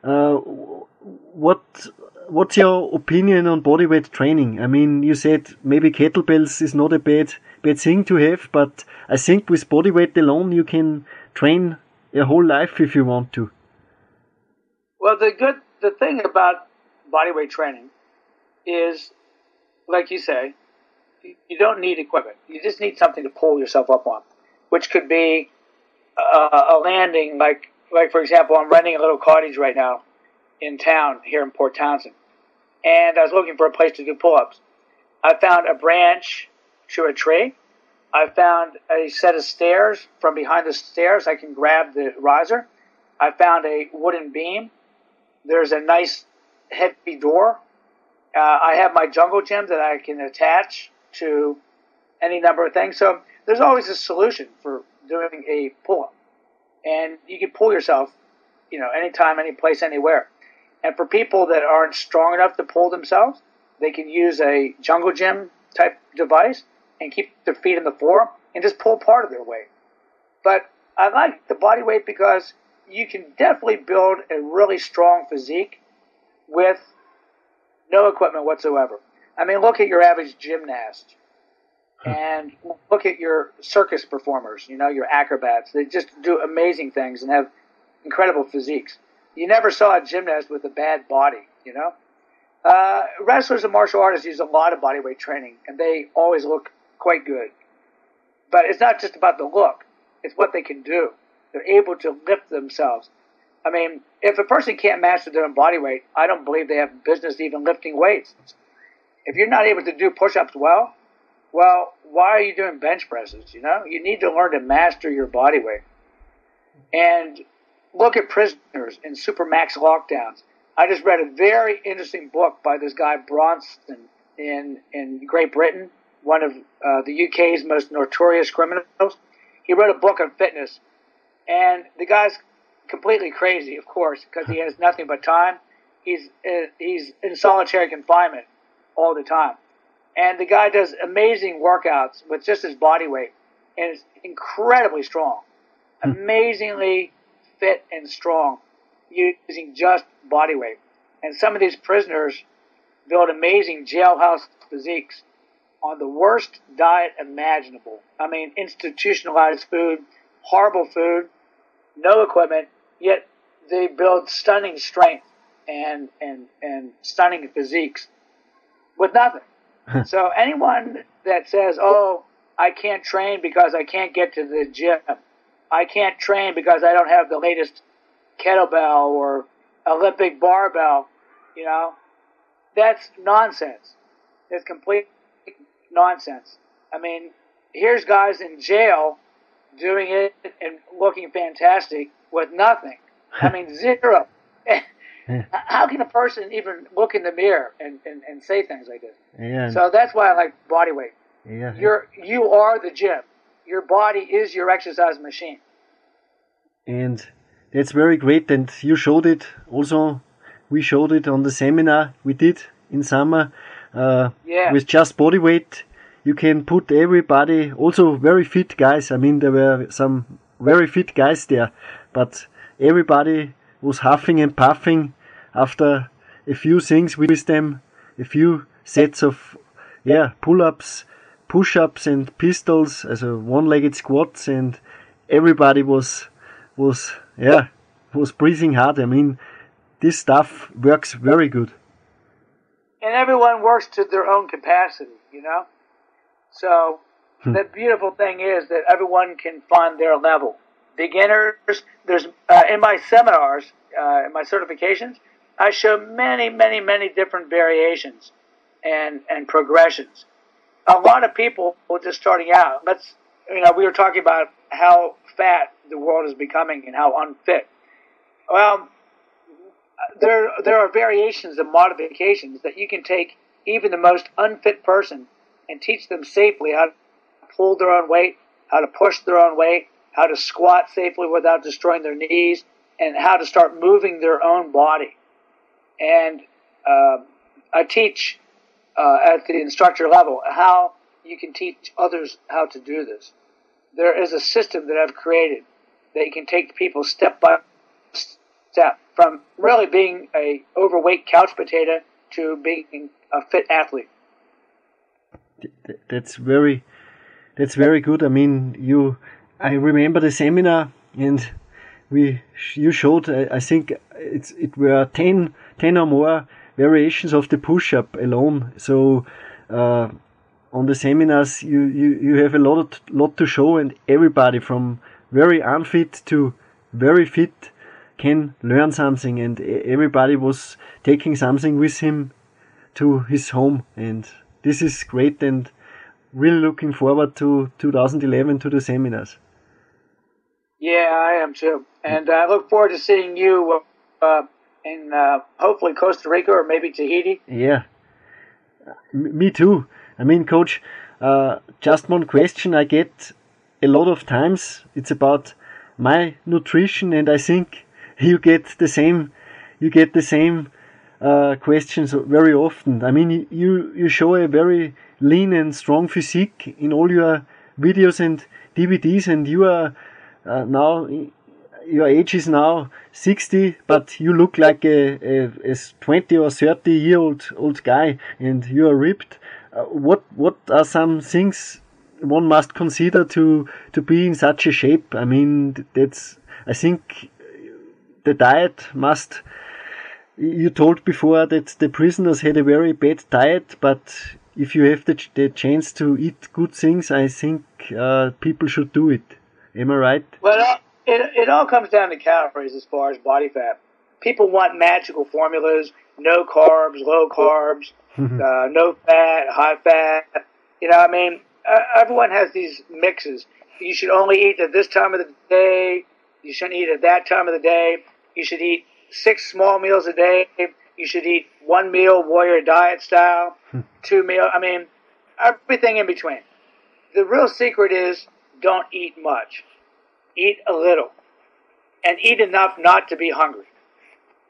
Uh, what what's your opinion on bodyweight training? I mean, you said maybe kettlebells is not a bad bad thing to have, but I think with bodyweight alone you can train your whole life if you want to. Well, the good the thing about bodyweight training is, like you say, you- you don't need equipment. You just need something to pull yourself up on, which could be a, a landing. Like, like for example, I'm renting a little cottage right now in town here in Port Townsend, and I was looking for a place to do pull-ups. I found a branch to a tree. I found a set of stairs. From behind the stairs, I can grab the riser. I found a wooden beam. There's a nice heavy door. Uh, I have my jungle gym that I can attach to any number of things. So there's always a solution for doing a pull up. And you can pull yourself, you know, anytime, any place, anywhere. And for people that aren't strong enough to pull themselves, they can use a jungle gym type device and keep their feet in the floor and just pull part of their weight. But I like the body weight because you can definitely build a really strong physique with no equipment whatsoever. I mean, look at your average gymnast and look at your circus performers, you know, your acrobats. They just do amazing things and have incredible physiques. You never saw a gymnast with a bad body, you know? Uh, wrestlers and martial artists use a lot of body weight training and they always look quite good. But it's not just about the look, it's what they can do. They're able to lift themselves. I mean, if a person can't master their own body weight, I don't believe they have business even lifting weights. If you're not able to do push ups well, well, why are you doing bench presses? You know, you need to learn to master your body weight. And look at prisoners in supermax lockdowns. I just read a very interesting book by this guy Bronson in in Great Britain, one of uh, the UK's most notorious criminals. He wrote a book on fitness, and the guy's completely crazy, of course, because he has nothing but time. He's uh, he's in solitary confinement all the time, and the guy does amazing workouts with just his body weight, and is incredibly strong, hmm. amazingly fit and strong, using just body weight. And some of these prisoners build amazing jailhouse physiques on the worst diet imaginable. I mean, institutionalized food, horrible food, no equipment, yet they build stunning strength and, and, and stunning physiques with nothing. so anyone that says, oh, I can't train because I can't get to the gym, I can't train because I don't have the latest kettlebell or Olympic barbell, you know, that's nonsense. It's complete nonsense. I mean, here's guys in jail doing it and looking fantastic with nothing. I mean, zero. How can a person even look in the mirror and, and, and say things like this? Yeah, So that's why I like body weight. yeah. You're you are the gym. Your body is your exercise machine. and that's very great. And you showed it also. We showed it on the seminar we did in summer. Uh, Yeah. With just body weight, you can put everybody, also very fit guys. I mean, there were some very fit guys there, but everybody was huffing and puffing after a few things with them, a few sets of yeah pull-ups, push-ups and pistols, as a one-legged squats, and everybody was was yeah was breathing hard. I mean, this stuff works very good. And everyone works to their own capacity, you know. So hmm. the beautiful thing is that everyone can find their level. Beginners, there's uh, in my seminars, uh, in my certifications, I show many, many, many different variations and and progressions. A lot of people just starting out. Let's you know we were talking about how fat the world is becoming and how unfit. Well, there there are variations and modifications that you can take even the most unfit person and teach them safely how to pull their own weight, how to push their own weight, how to squat safely without destroying their knees, and how to start moving their own body. And uh, I teach uh, at the instructor level how you can teach others how to do this. There is a system that I've created that you can take people step by step from really being a overweight couch potato to being a fit athlete. That's very, that's very good. I mean, you, I remember the seminar and we, you showed, I, think it's, it were 10, 10 or more variations of the push-up alone. So, uh, on the seminars, you, you, you have a lot, lot to show and everybody from very unfit to very fit can learn something and everybody was taking something with him to his home and this is great and really looking forward to 2011 to the seminars. Yeah, I am too. And I look forward to seeing you uh, in uh, hopefully Costa Rica or maybe Tahiti. Yeah, me too. I mean, coach, uh, just one question I get a lot of times. It's about my nutrition and I think you get the same you get the same uh, questions very often. I mean, you you show a very lean and strong physique in all your videos and DVDs, and you are uh, now your age is now 60, but you look like a, a, a 20 or 30 year old old guy, and you are ripped. Uh, what what are some things one must consider to to be in such a shape? I mean, that's I think the diet must. You told before that the prisoners had a very bad diet, but if you have the, the chance to eat good things, I think uh, people should do it. Am I right? Well, it, it all comes down to calories as far as body fat. People want magical formulas, no carbs, low carbs, uh, no fat, high fat. You know, I mean, uh, everyone has these mixes. You should only eat at this time of the day. You shouldn't eat at that time of the day. You should eat six small meals a day. You should eat one meal warrior diet style, hmm. two meal. I mean, everything in between. The real secret is don't eat much. Eat a little, and eat enough not to be hungry.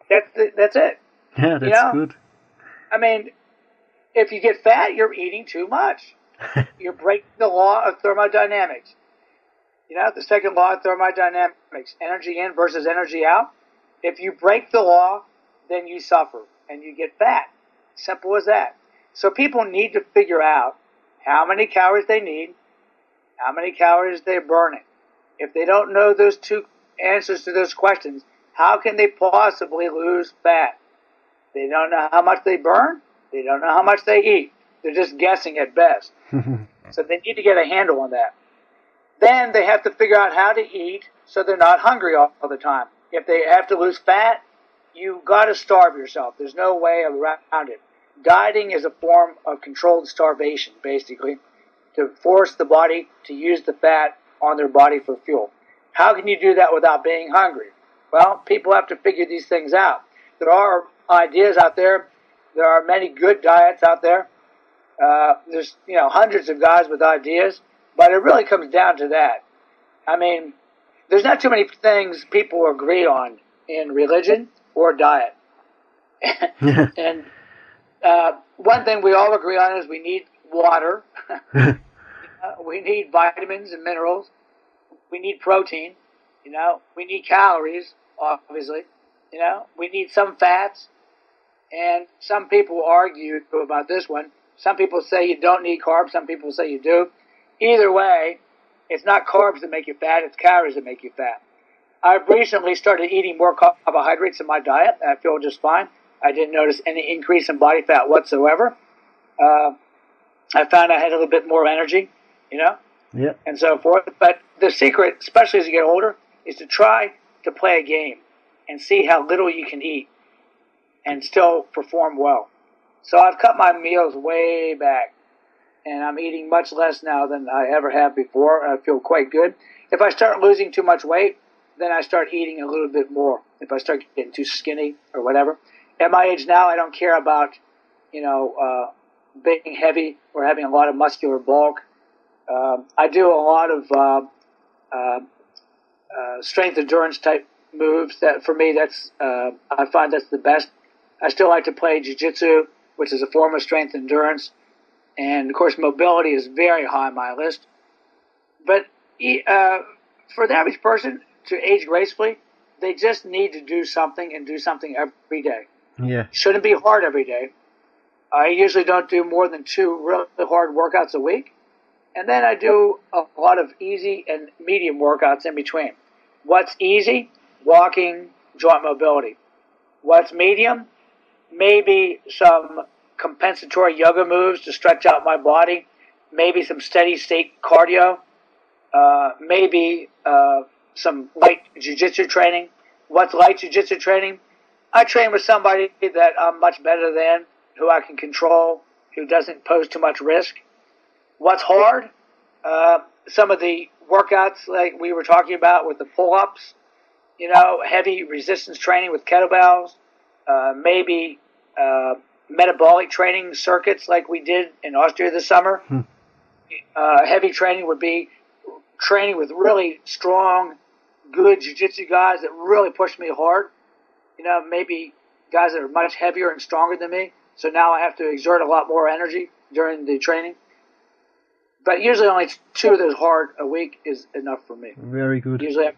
That's the, that's it. Yeah, that's you know? good. I mean, if you get fat, you're eating too much. you're breaking the law of thermodynamics. You know, the second law of thermodynamics: energy in versus energy out. If you break the law, then you suffer and you get fat. Simple as that. So people need to figure out how many calories they need, how many calories they're burning. If they don't know those two answers to those questions, how can they possibly lose fat? They don't know how much they burn. They don't know how much they eat. They're just guessing at best. so they need to get a handle on that. Then they have to figure out how to eat so they're not hungry all, all the time if they have to lose fat, you've got to starve yourself. There's no way around it. Dieting is a form of controlled starvation, basically, to force the body to use the fat on their body for fuel. How can you do that without being hungry? Well, people have to figure these things out. There are ideas out there. There are many good diets out there. Uh, there's you know hundreds of guys with ideas, but it really comes down to that. I mean, there's not too many things people agree on in religion or diet. and uh, one thing we all agree on is we need water. uh, we need vitamins and minerals. We need protein. You know, we need calories. obviously. You know, we need some fats, and some people argue about this one. Some people say you don't need carbs. Some people say you do. Either way, it's not carbs that make you fat. It's calories that make you fat. I've recently started eating more carbohydrates in my diet. I feel just fine. I didn't notice any increase in body fat whatsoever. Uh, I found I had a little bit more energy, you know, Yeah. and so forth. But the secret, especially as you get older, is to try to play a game and see how little you can eat and still perform well. So I've cut my meals way back and I'm eating much less now than I ever have before. I feel quite good. If I start losing too much weight, then I start eating a little bit more. If I start getting too skinny or whatever. At my age now, I don't care about, you know, uh, being heavy or having a lot of muscular bulk. Um, I do a lot of uh, uh, uh, strength endurance type moves. That for me, that's uh, I find that's the best. I still like to play jiu-jitsu, which is a form of strength endurance, and of course, mobility is very high on my list. But uh, for the average person to age gracefully, they just need to do something and do something every day. Yeah. Shouldn't be hard every day. I usually don't do more than two really hard workouts a week. And then I do a lot of easy and medium workouts in between. What's easy? Walking, joint mobility. What's medium? Maybe some compensatory yoga moves to stretch out my body. Maybe some steady state cardio. Uh, maybe uh, some light jujitsu training. What's light jujitsu training? I train with somebody that I'm much better than, who I can control, who doesn't pose too much risk. What's hard? Uh, some of the workouts like we were talking about with the pull-ups, you know, heavy resistance training with kettlebells, uh, maybe uh, metabolic training circuits like we did in Austria this summer. Uh, heavy training would be training with really strong, good jiu-jitsu guys that really push me hard. You know, maybe guys that are much heavier and stronger than me. So now I have to exert a lot more energy during the training. But usually only two of those hard a week is enough for me. Very good. Usually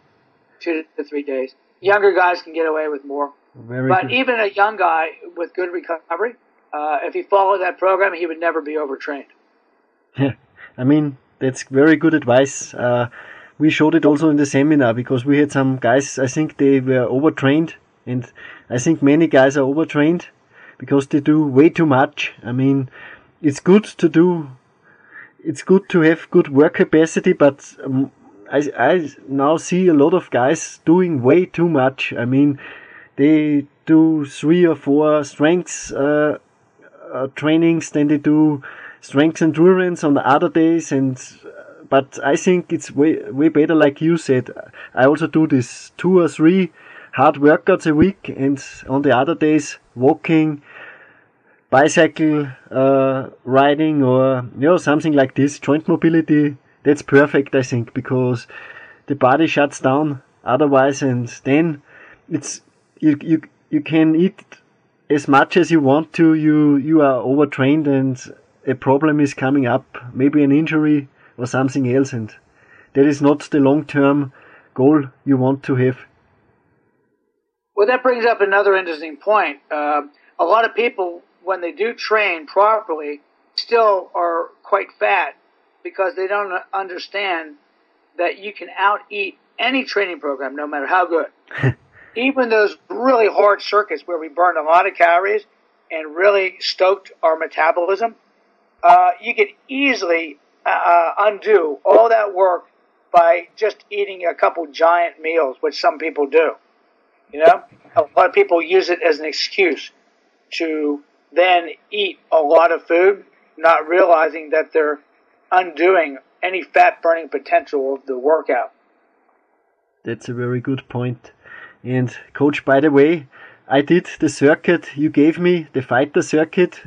two to three days. Younger guys can get away with more. Very But good. even a young guy with good recovery, uh, if he followed that program, he would never be overtrained. Yeah, I mean, that's very good advice. Uh, we showed it also in the seminar because we had some guys, I think they were overtrained and I think many guys are overtrained because they do way too much. I mean, it's good to do, it's good to have good work capacity, but um, I, I now see a lot of guys doing way too much. I mean, they do three or four strengths, uh, uh, trainings, then they do strength endurance on the other days and uh, but I think it's way way better like you said. I also do this two or three hard workouts a week and on the other days walking, bicycle uh, riding or you know something like this, joint mobility. That's perfect I think because the body shuts down otherwise and then it's you you you can eat as much as you want to, you you are overtrained and a problem is coming up, maybe an injury or something else, and that is not the long term goal you want to have. Well, that brings up another interesting point. Uh, a lot of people, when they do train properly, still are quite fat because they don't understand that you can out eat any training program, no matter how good. Even those really hard circuits where we burn a lot of calories and really stoked our metabolism, uh, you could easily uh, undo all that work by just eating a couple giant meals, which some people do. You know, a lot of people use it as an excuse to then eat a lot of food, not realizing that they're undoing any fat burning potential of the workout. That's a very good point. And coach, by the way, I did the circuit you gave me, the fighter circuit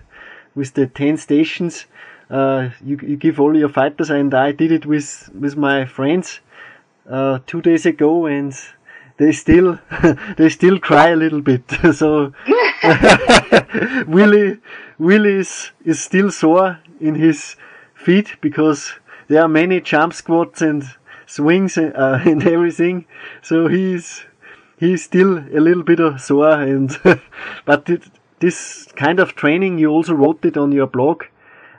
with the 10 stations. Uh, you, you give all your fighters and I did it with, with my friends, uh, two days ago and they still, they still cry a little bit. so, Willie, Willie is, is still sore in his feet because there are many jump squats and swings uh, and everything. So he's he's still a little bit of sore, and but this kind of training you also wrote it on your blog.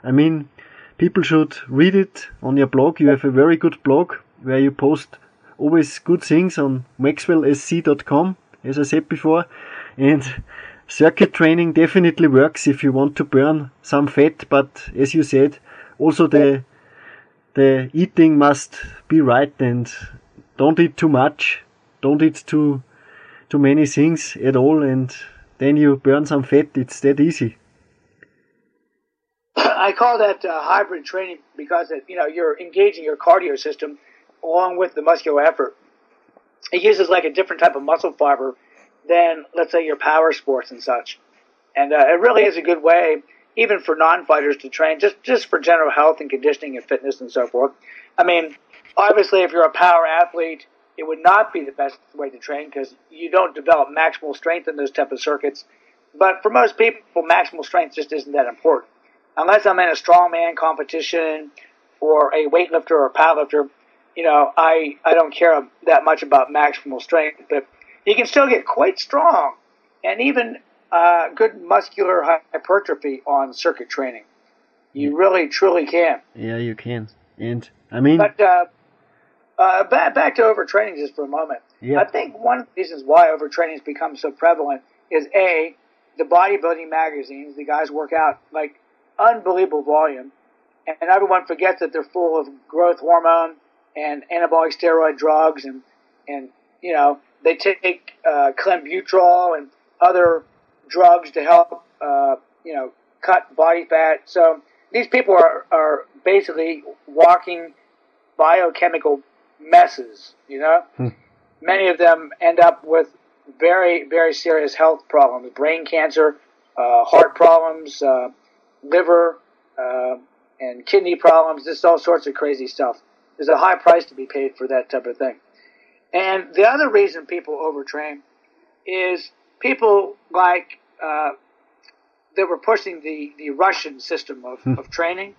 I mean, people should read it on your blog. You have a very good blog where you post always good things on maxwellsc.com, as I said before, and circuit training definitely works if you want to burn some fat, but as you said, also the the eating must be right and don't eat too much, don't eat too too many things at all, and then you burn some fat. It's that easy. I call that uh, hybrid training because it, you know you're engaging your cardio system along with the muscular effort. It uses like a different type of muscle fiber than let's say your power sports and such, and uh, it really is a good way even for non-fighters to train just just for general health and conditioning and fitness and so forth. I mean, obviously, if you're a power athlete, it would not be the best way to train because you don't develop maximal strength in those type of circuits. But for most people, maximal strength just isn't that important. Unless I'm in a strongman competition or a weightlifter or a powerlifter, you know, I, I don't care that much about maximal strength, but you can still get quite strong and even uh, good muscular hypertrophy on circuit training. You really, truly can. Yeah, you can. And I mean, but uh, uh, back, back to overtraining just for a moment. Yeah. I think one of the reasons why overtraining has become so prevalent is A, the bodybuilding magazines, the guys work out like unbelievable volume, and everyone forgets that they're full of growth hormone and anabolic steroid drugs, and, and you know, they take uh, clenbuterol and other drugs to help, uh, you know, cut body fat. So these people are, are basically walking biochemical messes, you know? Hmm. Many of them end up with very, very serious health problems brain cancer, uh, heart problems, uh, liver, uh, and kidney problems, just all sorts of crazy stuff. There's a high price to be paid for that type of thing. And the other reason people overtrain is people like uh, they were pushing the, the Russian system of, of training,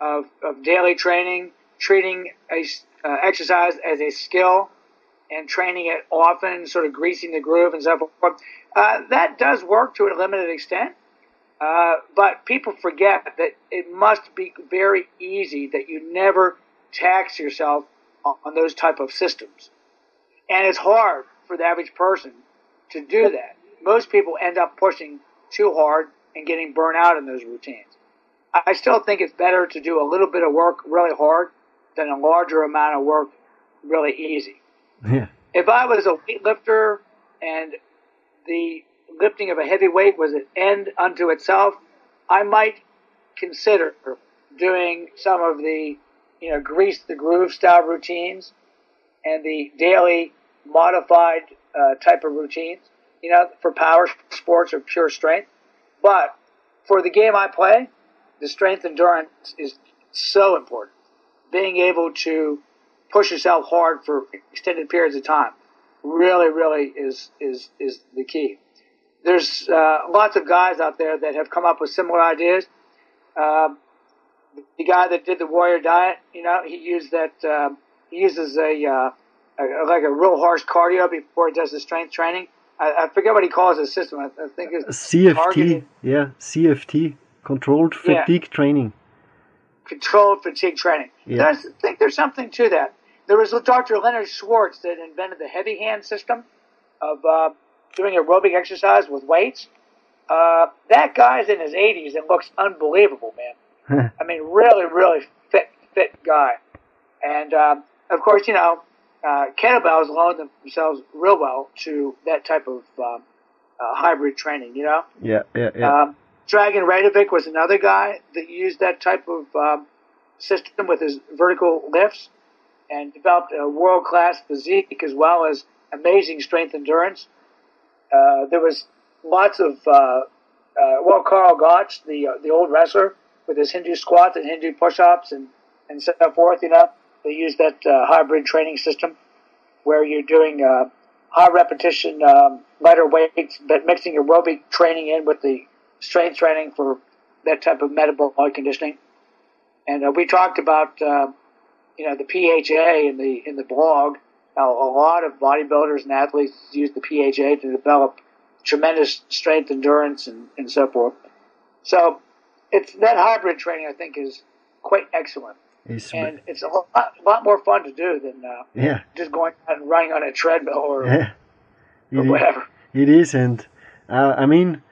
of, of daily training, treating a, uh, exercise as a skill and training it often, sort of greasing the groove and so forth. Uh, that does work to a limited extent, uh, but people forget that it must be very easy that you never tax yourself on, those type of systems. And it's hard for the average person to do that. Most people end up pushing too hard and getting burnt out in those routines. I still think it's better to do a little bit of work really hard than a larger amount of work really easy. yeah, If I was a weightlifter and the lifting of a heavy weight was an end unto itself, I might consider doing some of the, you know, grease the groove style routines and the daily modified uh, type of routines, you know, for power sports or pure strength. But for the game I play, the strength endurance is so important. Being able to push yourself hard for extended periods of time really, really is is is the key. There's uh, lots of guys out there that have come up with similar ideas. Um, the guy that did the warrior diet, you know, he used that. Uh, he uses a, uh, a like a real harsh cardio before he does the strength training. I, I forget what he calls his system. I, I think it's CFT. targeted Yeah, CFT, controlled Yeah. fatigue training. controlled fatigue training. Yeah. There's, I think there's something to that. There was Dr. Leonard Schwartz that invented the heavy hand system of uh, doing aerobic exercise with weights. Uh, that guy's in his 80s and looks unbelievable, man. I mean, really, really fit, fit guy. And um, of course, you know, uh, kettlebells loan themselves real well to that type of um, uh, hybrid training. You know, Yeah, yeah, yeah. um, Dragan Radovic was another guy that used that type of um, system with his vertical lifts and developed a world class physique as well as amazing strength endurance. Uh, there was lots of uh, uh, well, Karl Gotch, the uh, the old wrestler, with his Hindu squats and Hindu push-ups and and so forth. You know, they use that uh, hybrid training system where you're doing uh, high repetition, um, lighter weights, but mixing aerobic training in with the strength training for that type of metabolic conditioning. And uh, we talked about uh, you know the PHA in the in the blog a lot of bodybuilders and athletes use the PHA to develop tremendous strength, endurance, and, and so forth. So, it's that hybrid training I think is quite excellent, It's, and it's a lot, lot more fun to do than uh, yeah, just going out and running on a treadmill or, yeah. or It is- whatever. It is, and uh, I mean,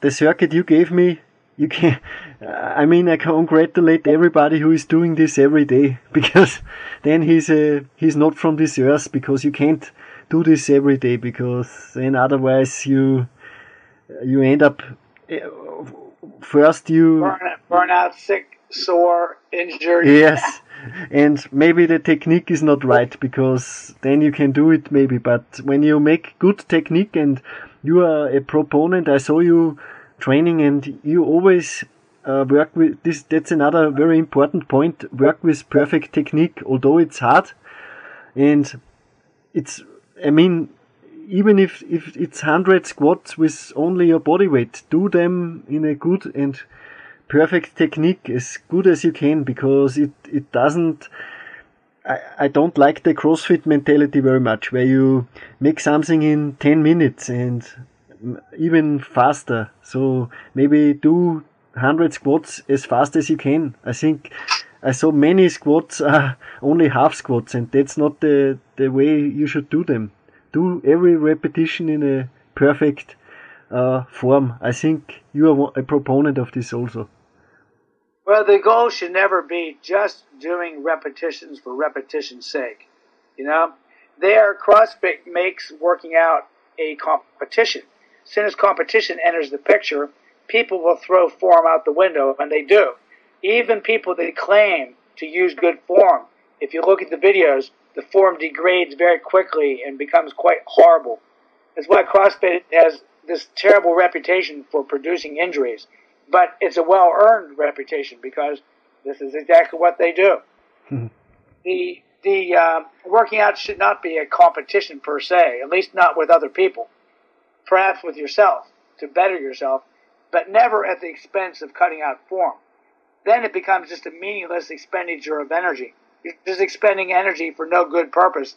the circuit you gave me, you can. I mean, I congratulate everybody who is doing this every day because then he's uh, he's not from this earth because you can't do this every day because then otherwise you you end up first you Burn, out, sick, sore, injured. yes and maybe the technique is not right because then you can do it maybe but when you make good technique and you are a proponent i saw you training and you always uh, work with this that's another very important point work with perfect technique although it's hard and it's i mean even if if it's 100 squats with only your body weight do them in a good and perfect technique as good as you can because it it doesn't I, I don't like the CrossFit mentality very much where you make something in 10 minutes and even faster. So maybe do 100 squats as fast as you can. I think uh, I saw many squats are only half squats and that's not the the way you should do them do every repetition in a perfect uh, form I think you are a proponent of this also Well, the goal should never be just doing repetitions for repetition's sake. You know, there CrossFit makes working out a competition. As soon as competition enters the picture, people will throw form out the window, and they do. Even people that claim to use good form, if you look at the videos, the form degrades very quickly and becomes quite horrible. That's why CrossFit has this terrible reputation for producing injuries but it's a well earned reputation because this is exactly what they do. the the um, working out should not be a competition per se, at least not with other people. Perhaps with yourself to better yourself, but never at the expense of cutting out form. Then it becomes just a meaningless expenditure of energy. Just expending energy for no good purpose,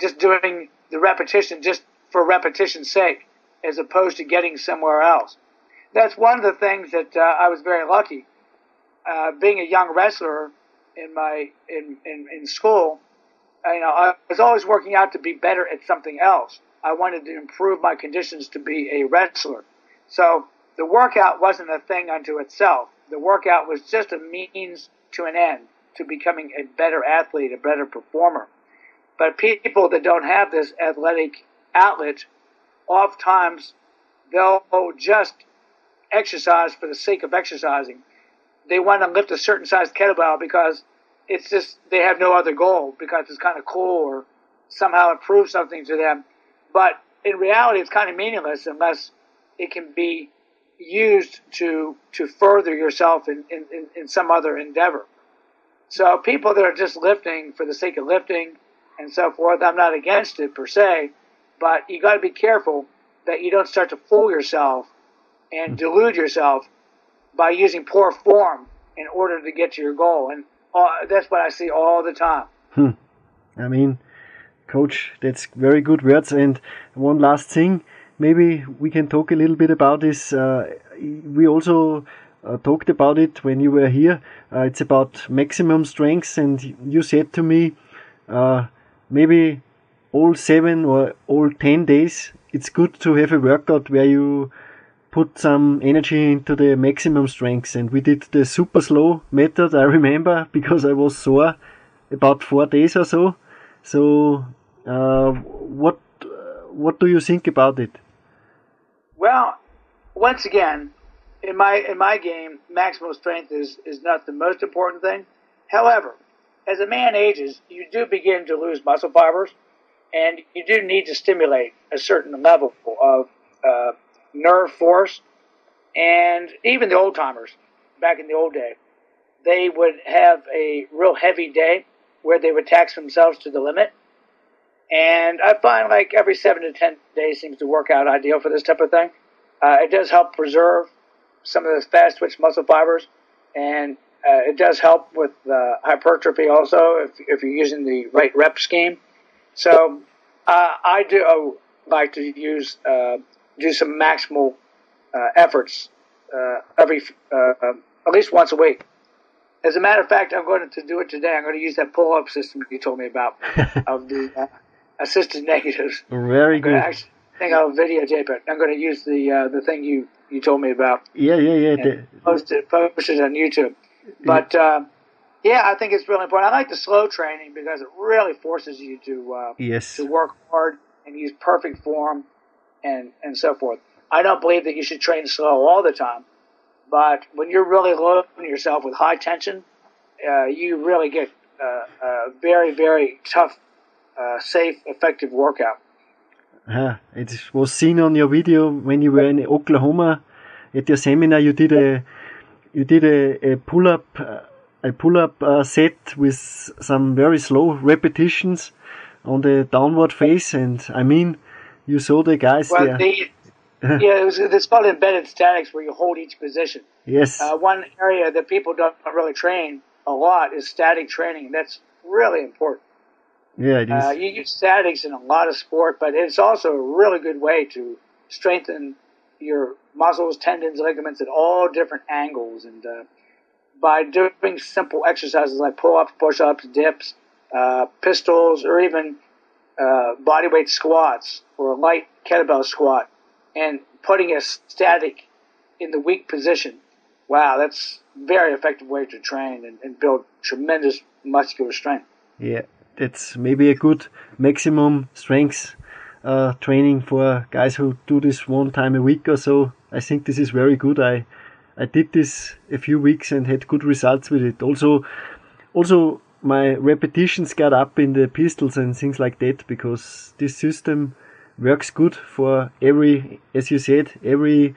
just doing the repetition just for repetition's sake, as opposed to getting somewhere else that's one of the things that uh, I was very lucky. Uh, being a young wrestler in my in in, in school, you know, I was always working out to be better at something else. I wanted to improve my conditions to be a wrestler. So the workout wasn't a thing unto itself. The workout was just a means to an end to becoming a better athlete, a better performer. But people that don't have this athletic outlet, oftentimes they'll just exercise for the sake of exercising. They want to lift a certain size kettlebell because it's just they have no other goal because it's kind of cool or somehow improve something to them. But in reality, it's kind of meaningless unless it can be used to to further yourself in, in, in some other endeavor. So people that are just lifting for the sake of lifting and so forth, I'm not against it per se, but you got to be careful that you don't start to fool yourself and delude yourself by using poor form in order to get to your goal. And uh, that's what I see all the time. Hmm. I mean, coach, that's very good words. And one last thing, maybe we can talk a little bit about this. Uh, we also talked about it when you were here. Uh, it's about maximum strength, and you said to me, uh, maybe all seven or all ten days, it's good to have a workout where you put some energy into the maximum strength. And we did the super slow method, I remember, because I was sore about four days or so. So, uh, what what do you think about it? Well, once again, in my in my game, maximal strength is is not the most important thing. However, as a man ages, you do begin to lose muscle fibers, and you do need to stimulate a certain level of uh, nerve force. And even the old timers, back in the old day, they would have a real heavy day where they would tax themselves to the limit. And I find like every seven to ten days seems to work out ideal for this type of thing. Uh, it does help preserve some of the fast twitch muscle fibers, and uh, it does help with uh, hypertrophy also if, if you're using the right rep scheme. So uh, I do like to use uh, do some maximal uh, efforts uh, every at least once a week. As a matter of fact, I'm going to do it today. I'm going to use that pull-up system you told me about of the assisted negatives. Very good. I think I'll videotape it. I'm going to use the the thing you you told me about. Yeah, yeah, yeah. The, post it, on YouTube. But uh, yeah, I think it's really important. I like the slow training because it really forces you to uh, yes to work hard and use perfect form and and so forth. I don't believe that you should train slow all the time, but when you're really loading yourself with high tension, uh, you really get uh, a very very tough, uh, safe, effective workout. Uh, it was seen on your video when you were in Oklahoma at your seminar. You did a you did a, a pull up a pull up uh, set with some very slow repetitions on the downward face, and I mean, you saw the guys well, there. The, yeah, it was, it's called embedded statics, where you hold each position. Yes. Uh, one area that people don't really train a lot is static training. That's really important. Yeah, it is. Uh, you use statics in a lot of sport, but it's also a really good way to strengthen your muscles, tendons, ligaments at all different angles. And uh, by doing simple exercises like pull-ups, push-ups, dips, uh, pistols, or even uh, bodyweight squats or a light kettlebell squat, and putting a static in the weak position, wow, that's very effective way to train and, and build tremendous muscular strength. Yeah that's maybe a good maximum strength uh, training for guys who do this one time a week or so. I think this is very good. I I did this a few weeks and had good results with it. Also, also my repetitions got up in the pistols and things like that because this system works good for every, as you said, every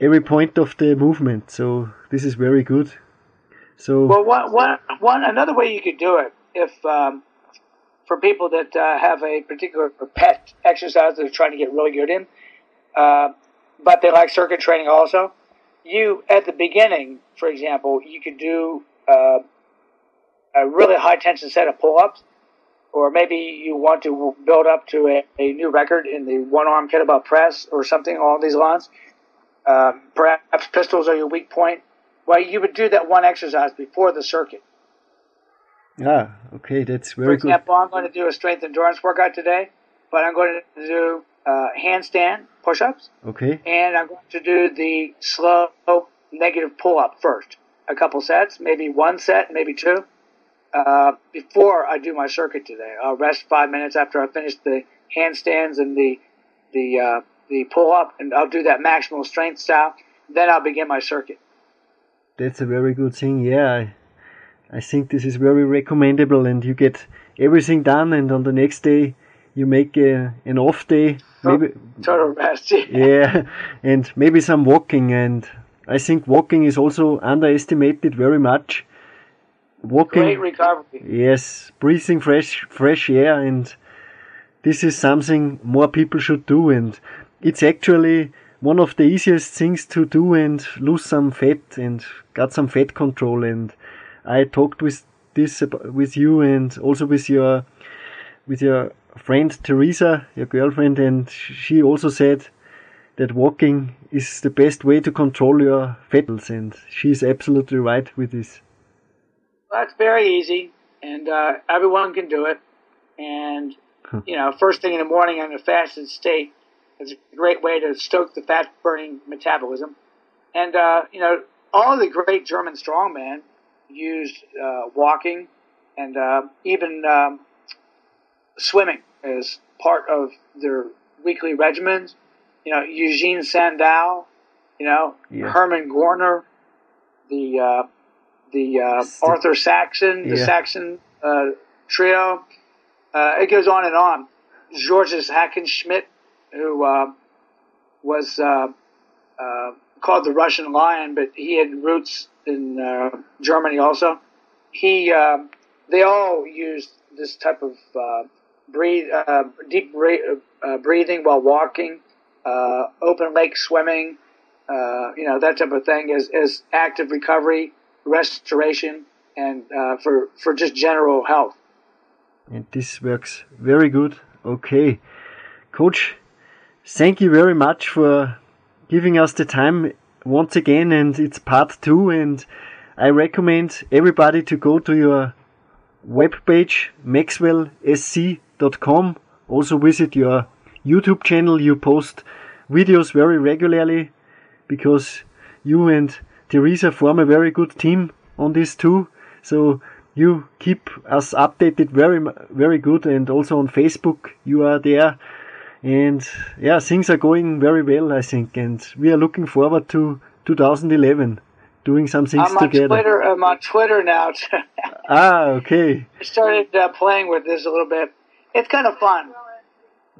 every point of the movement. So this is very good. So well, one, one, one another way you could do it if um, for people that uh, have a particular pet exercise that they're trying to get really good in, uh, but they like circuit training also. You, at the beginning, for example, you could do uh, a really high tension set of pull ups, or maybe you want to build up to a, a new record in the one arm kettlebell press or something along these lines. Uh, perhaps pistols are your weak point. Well, you would do that one exercise before the circuit Ah, okay, that's very good. For example, good. I'm going to do a strength endurance workout today, but I'm going to do uh, handstand push-ups. Okay. And I'm going to do the slow negative pull-up first. A couple sets, maybe one set, maybe two, uh, before I do my circuit today. I'll rest five minutes after I finish the handstands and the the uh, the pull-up, and I'll do that maximal strength style. Then I'll begin my circuit. That's a very good thing. Yeah, I think this is very recommendable and you get everything done and on the next day you make a, an off day oh, maybe total rest yeah and maybe some walking and I think walking is also underestimated very much. Walking great recovery. Yes breathing fresh fresh air and this is something more people should do and it's actually one of the easiest things to do and lose some fat and got some fat control and I talked with this with you and also with your with your friend Teresa, your girlfriend, and she also said that walking is the best way to control your fetals, and she's absolutely right with this. Well, that's very easy, and uh, everyone can do it. And you know, first thing in the morning in a fasted state is a great way to stoke the fat burning metabolism. And uh, you know, all the great German strongmen used uh, walking and uh, even um, swimming as part of their weekly regimens. You know, Eugene Sandow, you know, yeah. Hermann Gorner, the uh, the uh, Arthur Saxon, the yeah. Saxon uh, trio. Uh, it goes on and on. Georges Hackenschmidt, who was called the Russian Lion, but he had roots in uh, Germany also. He, uh, they all used this type of uh, breathe, uh, deep uh, breathing while walking, open lake swimming, you know that type of thing as, as active recovery restoration and uh, for for just general health. And this works very good. Okay, coach, thank you very much for giving us the time once again, and it's part two. And I recommend everybody to go to your webpage maxwellsc.com. Also visit your YouTube channel. You post videos very regularly because you and Teresa form a very good team on this too. So you keep us updated very very good and also on Facebook you are there and yeah things are going very well I think and we are looking forward to 2011 doing some things I'm on together. Twitter, I'm on Twitter now. ah, okay. I started uh, playing with this a little bit. It's kind of fun.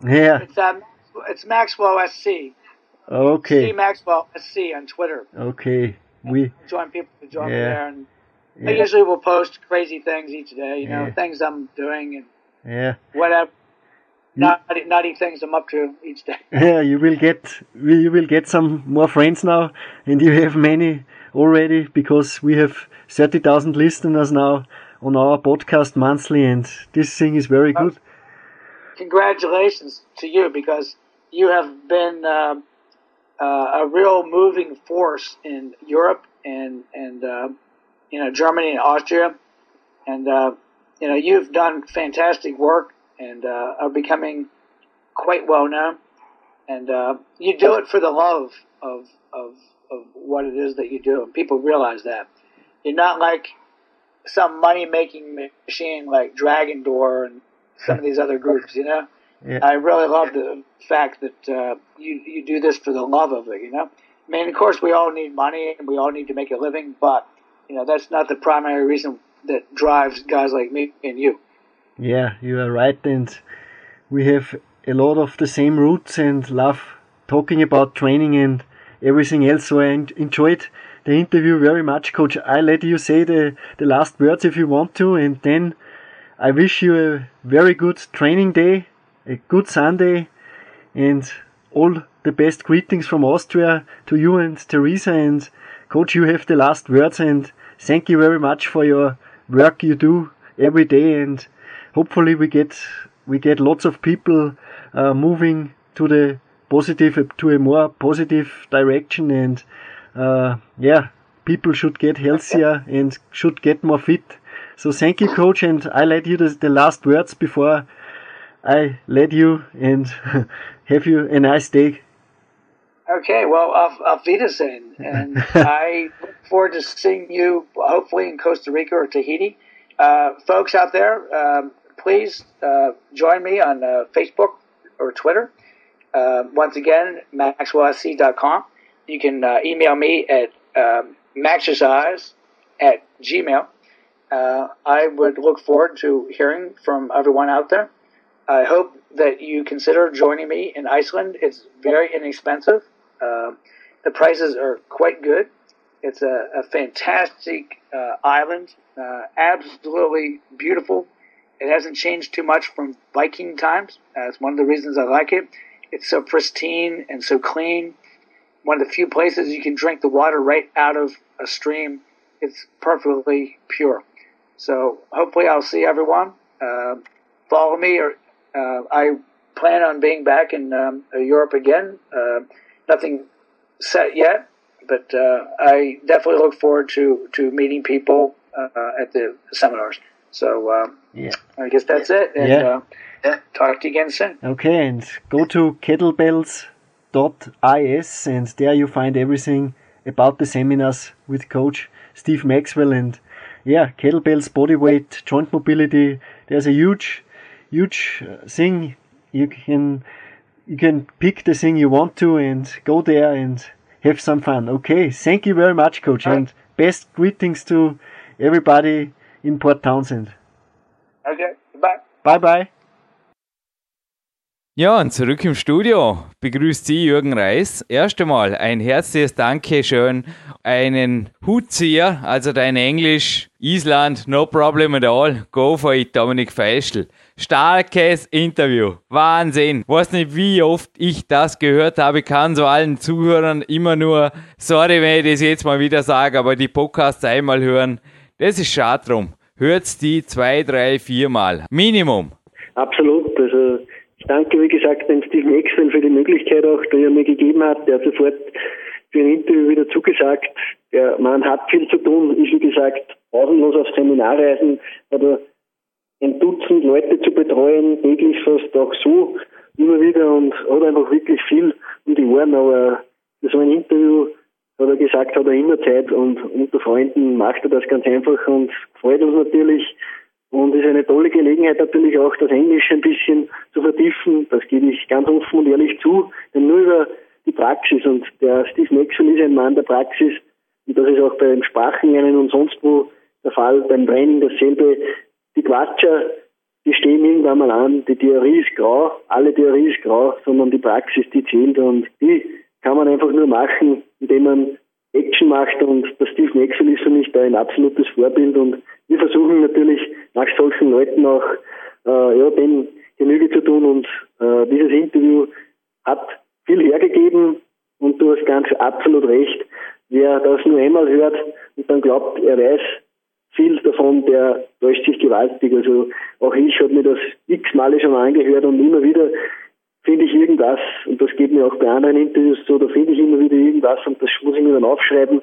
Yeah. It's um, it's Maxwell SC. Okay. See Maxwell SC on Twitter. Okay. We join people to join Yeah. there, and Yeah. I usually will post crazy things each day. You know, Yeah. things I'm doing and yeah. whatever You- naughty, naughty things I'm up to each day. Yeah, you will get you will get some more friends now, and you have many already because we have thirty thousand listeners now on our podcast monthly, and this thing is very good. Congratulations to you because you have been um uh, a real moving force in Europe and and uh, you know Germany and Austria, and uh, you know you've done fantastic work and uh, are becoming quite well known, and uh, you do it for the love of of of what it is that you do, and people realize that you're not like some money making machine like Dragon Door and some of these other groups, you know. Yeah. I really love the fact that uh, you you do this for the love of it. You know, I mean, of course, we all need money and we all need to make a living, but you know that's not the primary reason that drives guys like me and you. Yeah, you are right, and we have a lot of the same roots and love talking about training and everything else. So I enjoyed the interview very much, Coach. I let you say the the last words if you want to, and then I wish you a very good training day, a good Sunday, and all the best greetings from Austria to you and Teresa. And Coach, you have the last words, and thank you very much for your work you do every day. And hopefully we get we get lots of people uh, moving to the positive to a more positive direction. And uh, yeah, people should get healthier and should get more fit. So thank you, coach, and I let you the, the last words before I let you and have you a nice day. Okay, well, auf, auf Wiedersehen, and I look forward to seeing you hopefully in Costa Rica or Tahiti. Uh, folks out there, um, please uh, join me on uh, Facebook or Twitter. Uh, once again, maxwellsc.com. You can uh, email me at um, maxercise at gmail. Uh, I would look forward to hearing from everyone out there. I hope that you consider joining me in Iceland. It's very inexpensive. Uh, the prices are quite good. It's a, a fantastic uh, island, absolutely beautiful. It hasn't changed too much from Viking times. That's one of the reasons I like it. It's so pristine and so clean. One of the few places you can drink the water right out of a stream. It's perfectly pure. So hopefully I'll see everyone. Uh, follow me, or uh, I plan on being back in um, Europe again. Uh, nothing set yet, but uh, I definitely look forward to to meeting people uh, at the seminars. So um, Yeah. I guess that's it. And, Yeah. uh, talk to you again soon. Okay, and go to kettlebells.is and there you find everything about the seminars with Coach Steve Maxwell and yeah, kettlebells, body weight, joint mobility. There's a huge, huge uh, thing you can you can pick the thing you want to and go there and have some fun. Okay, thank you very much, Coach, and best greetings to everybody in Port Townsend. Okay, bye. Bye bye. Ja, und zurück im Studio begrüßt Sie Jürgen Reis. Erst einmal ein herzliches Dankeschön, einen Hutzieher, also dein Englisch, Island, no problem at all, go for it, Dominik Feischl. Starkes Interview. Wahnsinn. Weiß nicht, wie oft ich das gehört habe. kann so allen Zuhörern immer nur, sorry, wenn ich das jetzt mal wieder sage, aber die Podcasts einmal hören. Das ist schade drum. Hört's die zwei, drei, viermal. Minimum. Absolut. Also, ich danke, wie gesagt, dem Steve Maxwell für die Möglichkeit auch, die er mir gegeben hat. Der hat sofort für ein Interview wieder zugesagt. Der Mann hat viel zu tun, ist wie gesagt pausenlos auf Seminarreisen, hat er ein Dutzend Leute zu betreuen, täglich fast auch so immer wieder und hat einfach wirklich viel um die Ohren, aber so ein Interview hat er gesagt, hat er immer Zeit und unter Freunden macht er das ganz einfach und freut uns natürlich. Und ist eine tolle Gelegenheit natürlich auch das Englisch ein bisschen zu vertiefen. Das gebe ich ganz offen und ehrlich zu, denn nur über die Praxis und der Steve Maxwell ist ein Mann der Praxis. Und das ist auch beim Sprachenlernen und sonst wo der Fall, beim Training dasselbe. Die Quatscher, die stehen irgendwann mal an, die Theorie ist grau, alle Theorie ist grau, sondern die Praxis, die zählt und die kann man einfach nur machen, indem man Action macht und der Steve Maxwell ist für mich da ein absolutes Vorbild und wir versuchen natürlich nach solchen Leuten auch äh, ja, dem Genüge zu tun und äh, dieses Interview hat viel hergegeben und du hast ganz absolut recht. Wer das nur einmal hört und dann glaubt, er weiß viel davon, der täuscht sich gewaltig. Also auch ich habe mir das x-male schon angehört und immer wieder finde ich irgendwas, und das geht mir auch bei anderen Interviews so, da finde ich immer wieder irgendwas und das muss ich mir dann aufschreiben,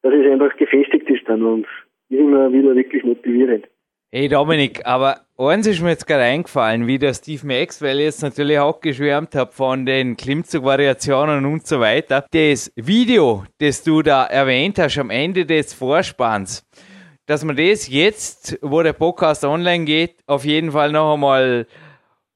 dass es einfach gefestigt ist dann und immer wieder wirklich motivierend. Hey Dominik, aber eins ist mir jetzt gerade eingefallen, wie der Steve Maxwell jetzt natürlich auch geschwärmt hat von den Klimmzug-Variationen und so weiter. Das Video, das du da erwähnt hast am Ende des Vorspanns, dass man das jetzt, wo der Podcast online geht, auf jeden Fall noch einmal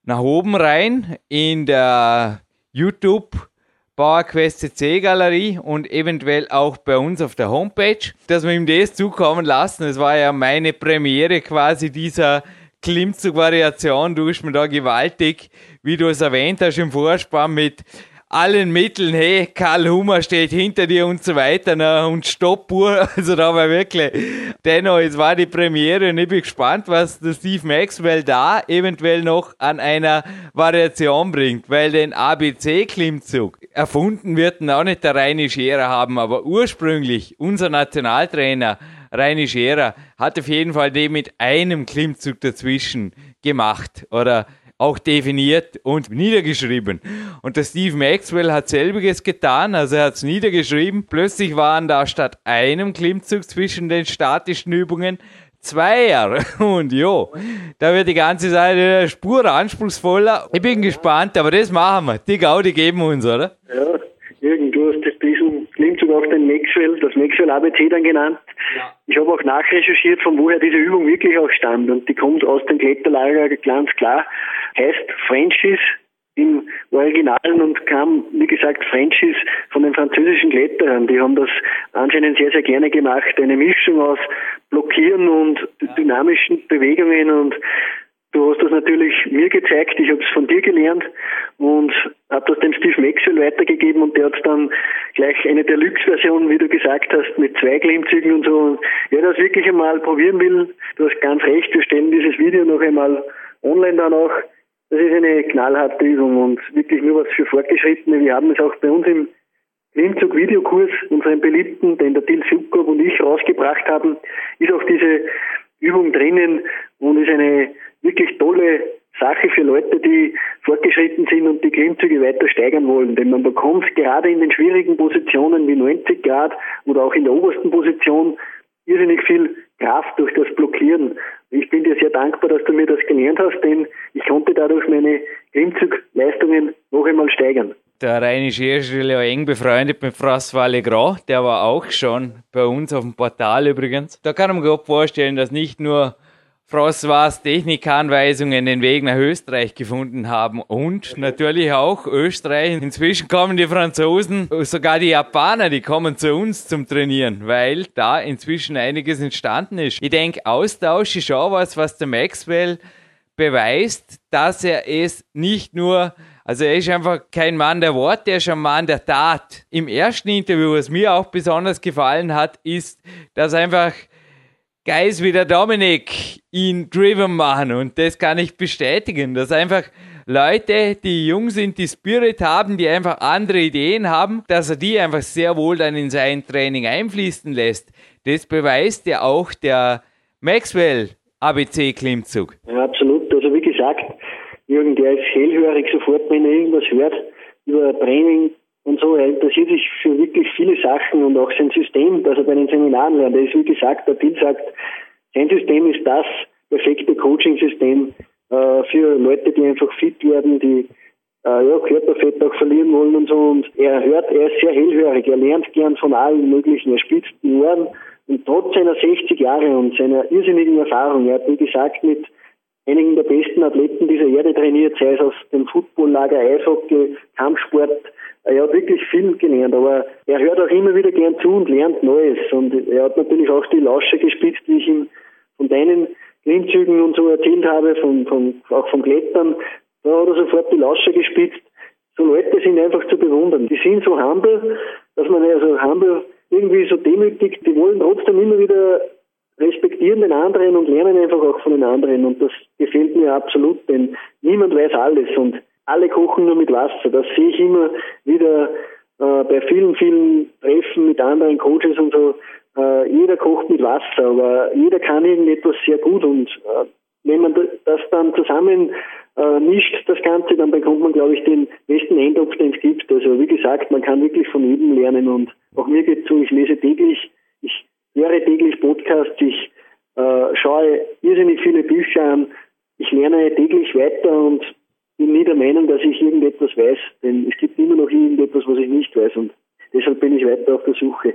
nach oben rein in der YouTube PowerQuest CC Galerie und eventuell auch bei uns auf der Homepage, dass wir ihm das zukommen lassen. Es war ja meine Premiere quasi dieser Klimmzug-Variation. Du bist mir da gewaltig, wie du es erwähnt hast im Vorspann mit allen Mitteln, hey, Karl Hummer steht hinter dir und so weiter na, und Stoppuhr. Also da war wirklich, dennoch, es war die Premiere und ich bin gespannt, was der Steve Maxwell da eventuell noch an einer Variation bringt, weil den ABC-Klimmzug erfunden wird auch nicht der Reini Scherer haben, aber ursprünglich unser Nationaltrainer Reini Scherer hat auf jeden Fall den mit einem Klimmzug dazwischen gemacht oder auch definiert und niedergeschrieben. Und der Steve Maxwell hat selbiges getan, also er hat es niedergeschrieben. Plötzlich waren da statt einem Klimmzug zwischen den statischen Übungen Zweier. Und jo, da wird die ganze Seite Spur anspruchsvoller. Ich bin gespannt, aber das machen wir. Die Gaudi geben uns, oder? Ja, Klimmzug auch den Maxwell, das Maxwell ABC dann genannt. Ja. Ich habe auch nachrecherchiert, von woher diese Übung wirklich auch stammt. Und die kommt aus dem Kletterlager ganz klar. Heißt Frenchies im Originalen und kam, wie gesagt, Frenchies von den französischen Kletterern. Die haben das anscheinend sehr, sehr gerne gemacht. Eine Mischung aus Blockieren und dynamischen Bewegungen und Du hast das natürlich mir gezeigt, ich habe es von dir gelernt und habe das dem Steve Maxwell weitergegeben und der hat dann gleich eine Deluxe-Version, wie du gesagt hast, mit zwei Klimmzügen und so. Und wer das wirklich einmal probieren will, du hast ganz recht, wir stellen dieses Video noch einmal online dann auch. Das ist eine knallharte Übung und wirklich nur was für Fortgeschrittene. Wir haben es auch bei uns im Klimmzug-Videokurs, unseren beliebten, den der Till Sukov und ich rausgebracht haben, ist auch diese Übung drinnen und ist eine wirklich tolle Sache für Leute, die fortgeschritten sind und die Klimmzüge weiter steigern wollen. Denn man bekommt gerade in den schwierigen Positionen wie 90 Grad oder auch in der obersten Position irrsinnig viel Kraft durch das Blockieren. Ich bin dir sehr dankbar, dass du mir das gelernt hast, denn ich konnte dadurch meine Klimmzugleistungen noch einmal steigern. Der rheinische ist ja eng befreundet mit François Legrand, der war auch schon bei uns auf dem Portal übrigens. Da kann man sich vorstellen, dass nicht nur François Technikanweisungen den Weg nach Österreich gefunden haben und natürlich auch Österreich. Inzwischen kommen die Franzosen, sogar die Japaner, die kommen zu uns zum Trainieren, weil da inzwischen einiges entstanden ist. Ich denke, Austausch ist auch was, was der Maxwell beweist, dass er es nicht nur also er ist einfach kein Mann der Worte, er ist ein Mann der Tat. Im ersten Interview, was mir auch besonders gefallen hat, ist, dass einfach Guys wie der Dominik ihn driven machen und das kann ich bestätigen, dass einfach Leute, die jung sind, die Spirit haben, die einfach andere Ideen haben, dass er die einfach sehr wohl dann in sein Training einfließen lässt. Das beweist ja auch der Maxwell ABC-Klimmzug. Ja, absolut. Also wie gesagt, Jürgen, der ist hellhörig sofort, wenn er irgendwas hört über Training und so. Er interessiert sich für wirklich viele Sachen und auch sein System, das er bei den Seminaren lernt. Er ist, wie gesagt, der Till sagt, sein System ist das perfekte Coaching-System äh, für Leute, die einfach fit werden, die äh, ja, Körperfett auch verlieren wollen und so. Und er hört, er ist sehr hellhörig, er lernt gern von allen möglichen, er spitzt die Ohren und trotz seiner 60 Jahre und seiner irrsinnigen Erfahrung, er hat, wie gesagt, mit einigen der besten Athleten dieser Erde trainiert, sei es aus dem Footballlager, Eishockey, Kampfsport. Er hat wirklich viel gelernt, aber er hört auch immer wieder gern zu und lernt Neues. Und er hat natürlich auch die Lausche gespitzt, wie ich ihm von deinen Klimmzügen und so erzählt habe, von, von, auch vom Klettern. Da hat er sofort die Lausche gespitzt. So Leute sind einfach zu bewundern. Die sind so humble, dass man also humble irgendwie so demütig, die wollen trotzdem immer wieder respektieren den anderen und lernen einfach auch von den anderen. Und das gefällt mir absolut, denn niemand weiß alles und alle kochen nur mit Wasser. Das sehe ich immer wieder äh, bei vielen, vielen Treffen mit anderen Coaches und so. Äh, jeder kocht mit Wasser, aber jeder kann irgendetwas sehr gut und äh, wenn man das dann zusammen äh, mischt, das Ganze, dann bekommt man, glaube ich, den besten Eindruck, den es gibt. Also wie gesagt, man kann wirklich von jedem lernen und auch mir geht es so, ich lese täglich, ich höre täglich Podcasts, ich äh, schaue irrsinnig viele Bücher an, ich lerne täglich weiter und bin nie der Meinung, dass ich irgendetwas weiß, denn es gibt immer noch irgendetwas, was ich nicht weiß und deshalb bin ich weiter auf der Suche.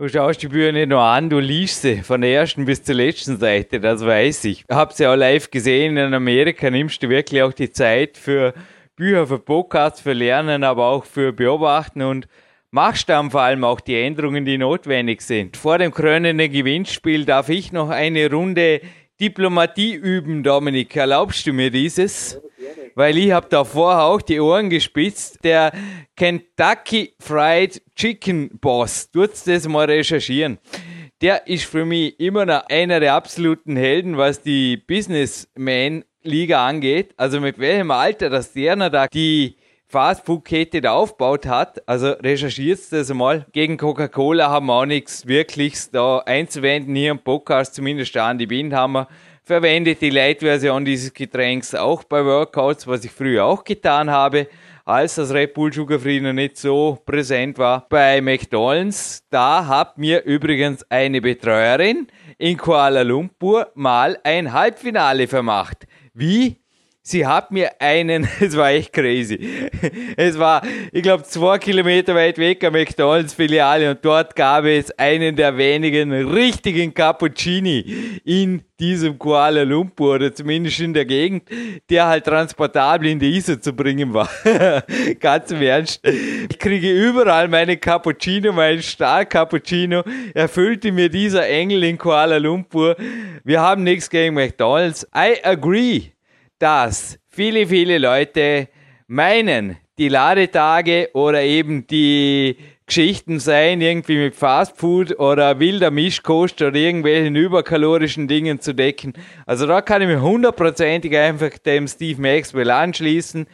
Du schaust die Bücher nicht nur an, du liest sie von der ersten bis zur letzten Seite, das weiß ich. Ich habe sie auch live gesehen in Amerika, nimmst du wirklich auch die Zeit für Bücher, für Podcasts, für Lernen, aber auch für Beobachten und machst dann vor allem auch die Änderungen, die notwendig sind. Vor dem krönenden Gewinnspiel darf ich noch eine Runde Diplomatie üben, Dominik. Erlaubst du mir dieses? Weil ich habe da vorher auch die Ohren gespitzt. Der Kentucky Fried Chicken Boss, tut's das mal recherchieren. Der ist für mich immer noch einer der absoluten Helden, was die Businessman Liga angeht. Also mit welchem Alter, dass der da die Fastfood-Kette da aufgebaut hat. Also recherchiert das mal. Gegen Coca-Cola haben wir auch nichts Wirkliches da einzuwenden. Hier im Podcast, zumindest da an die Bind haben wir verwendet die Light-Version dieses Getränks auch bei Workouts, was ich früher auch getan habe, als das Red Bull Sugar Free noch nicht so präsent war. Bei McDonald's, da hat mir übrigens eine Betreuerin in Kuala Lumpur mal ein Halbfinale vermacht. Wie? Sie hat mir einen, es war echt crazy. Es war, ich glaube, zwei Kilometer weit weg am McDonalds Filiale und dort gab es einen der wenigen richtigen Cappuccini in diesem Kuala Lumpur oder zumindest in der Gegend, der halt transportabel in die ISO zu bringen war. Ganz im Ernst. Ich kriege überall meine Cappuccino, meinen Star Cappuccino, erfüllte mir dieser Engel in Kuala Lumpur. Wir haben nichts gegen McDonalds. I agree dass viele, viele Leute meinen, die Ladetage oder eben die Geschichten seien, irgendwie mit Fastfood oder wilder Mischkost oder irgendwelchen überkalorischen Dingen zu decken. Also da kann ich mich hundertprozentig einfach dem Steve Maxwell anschließen.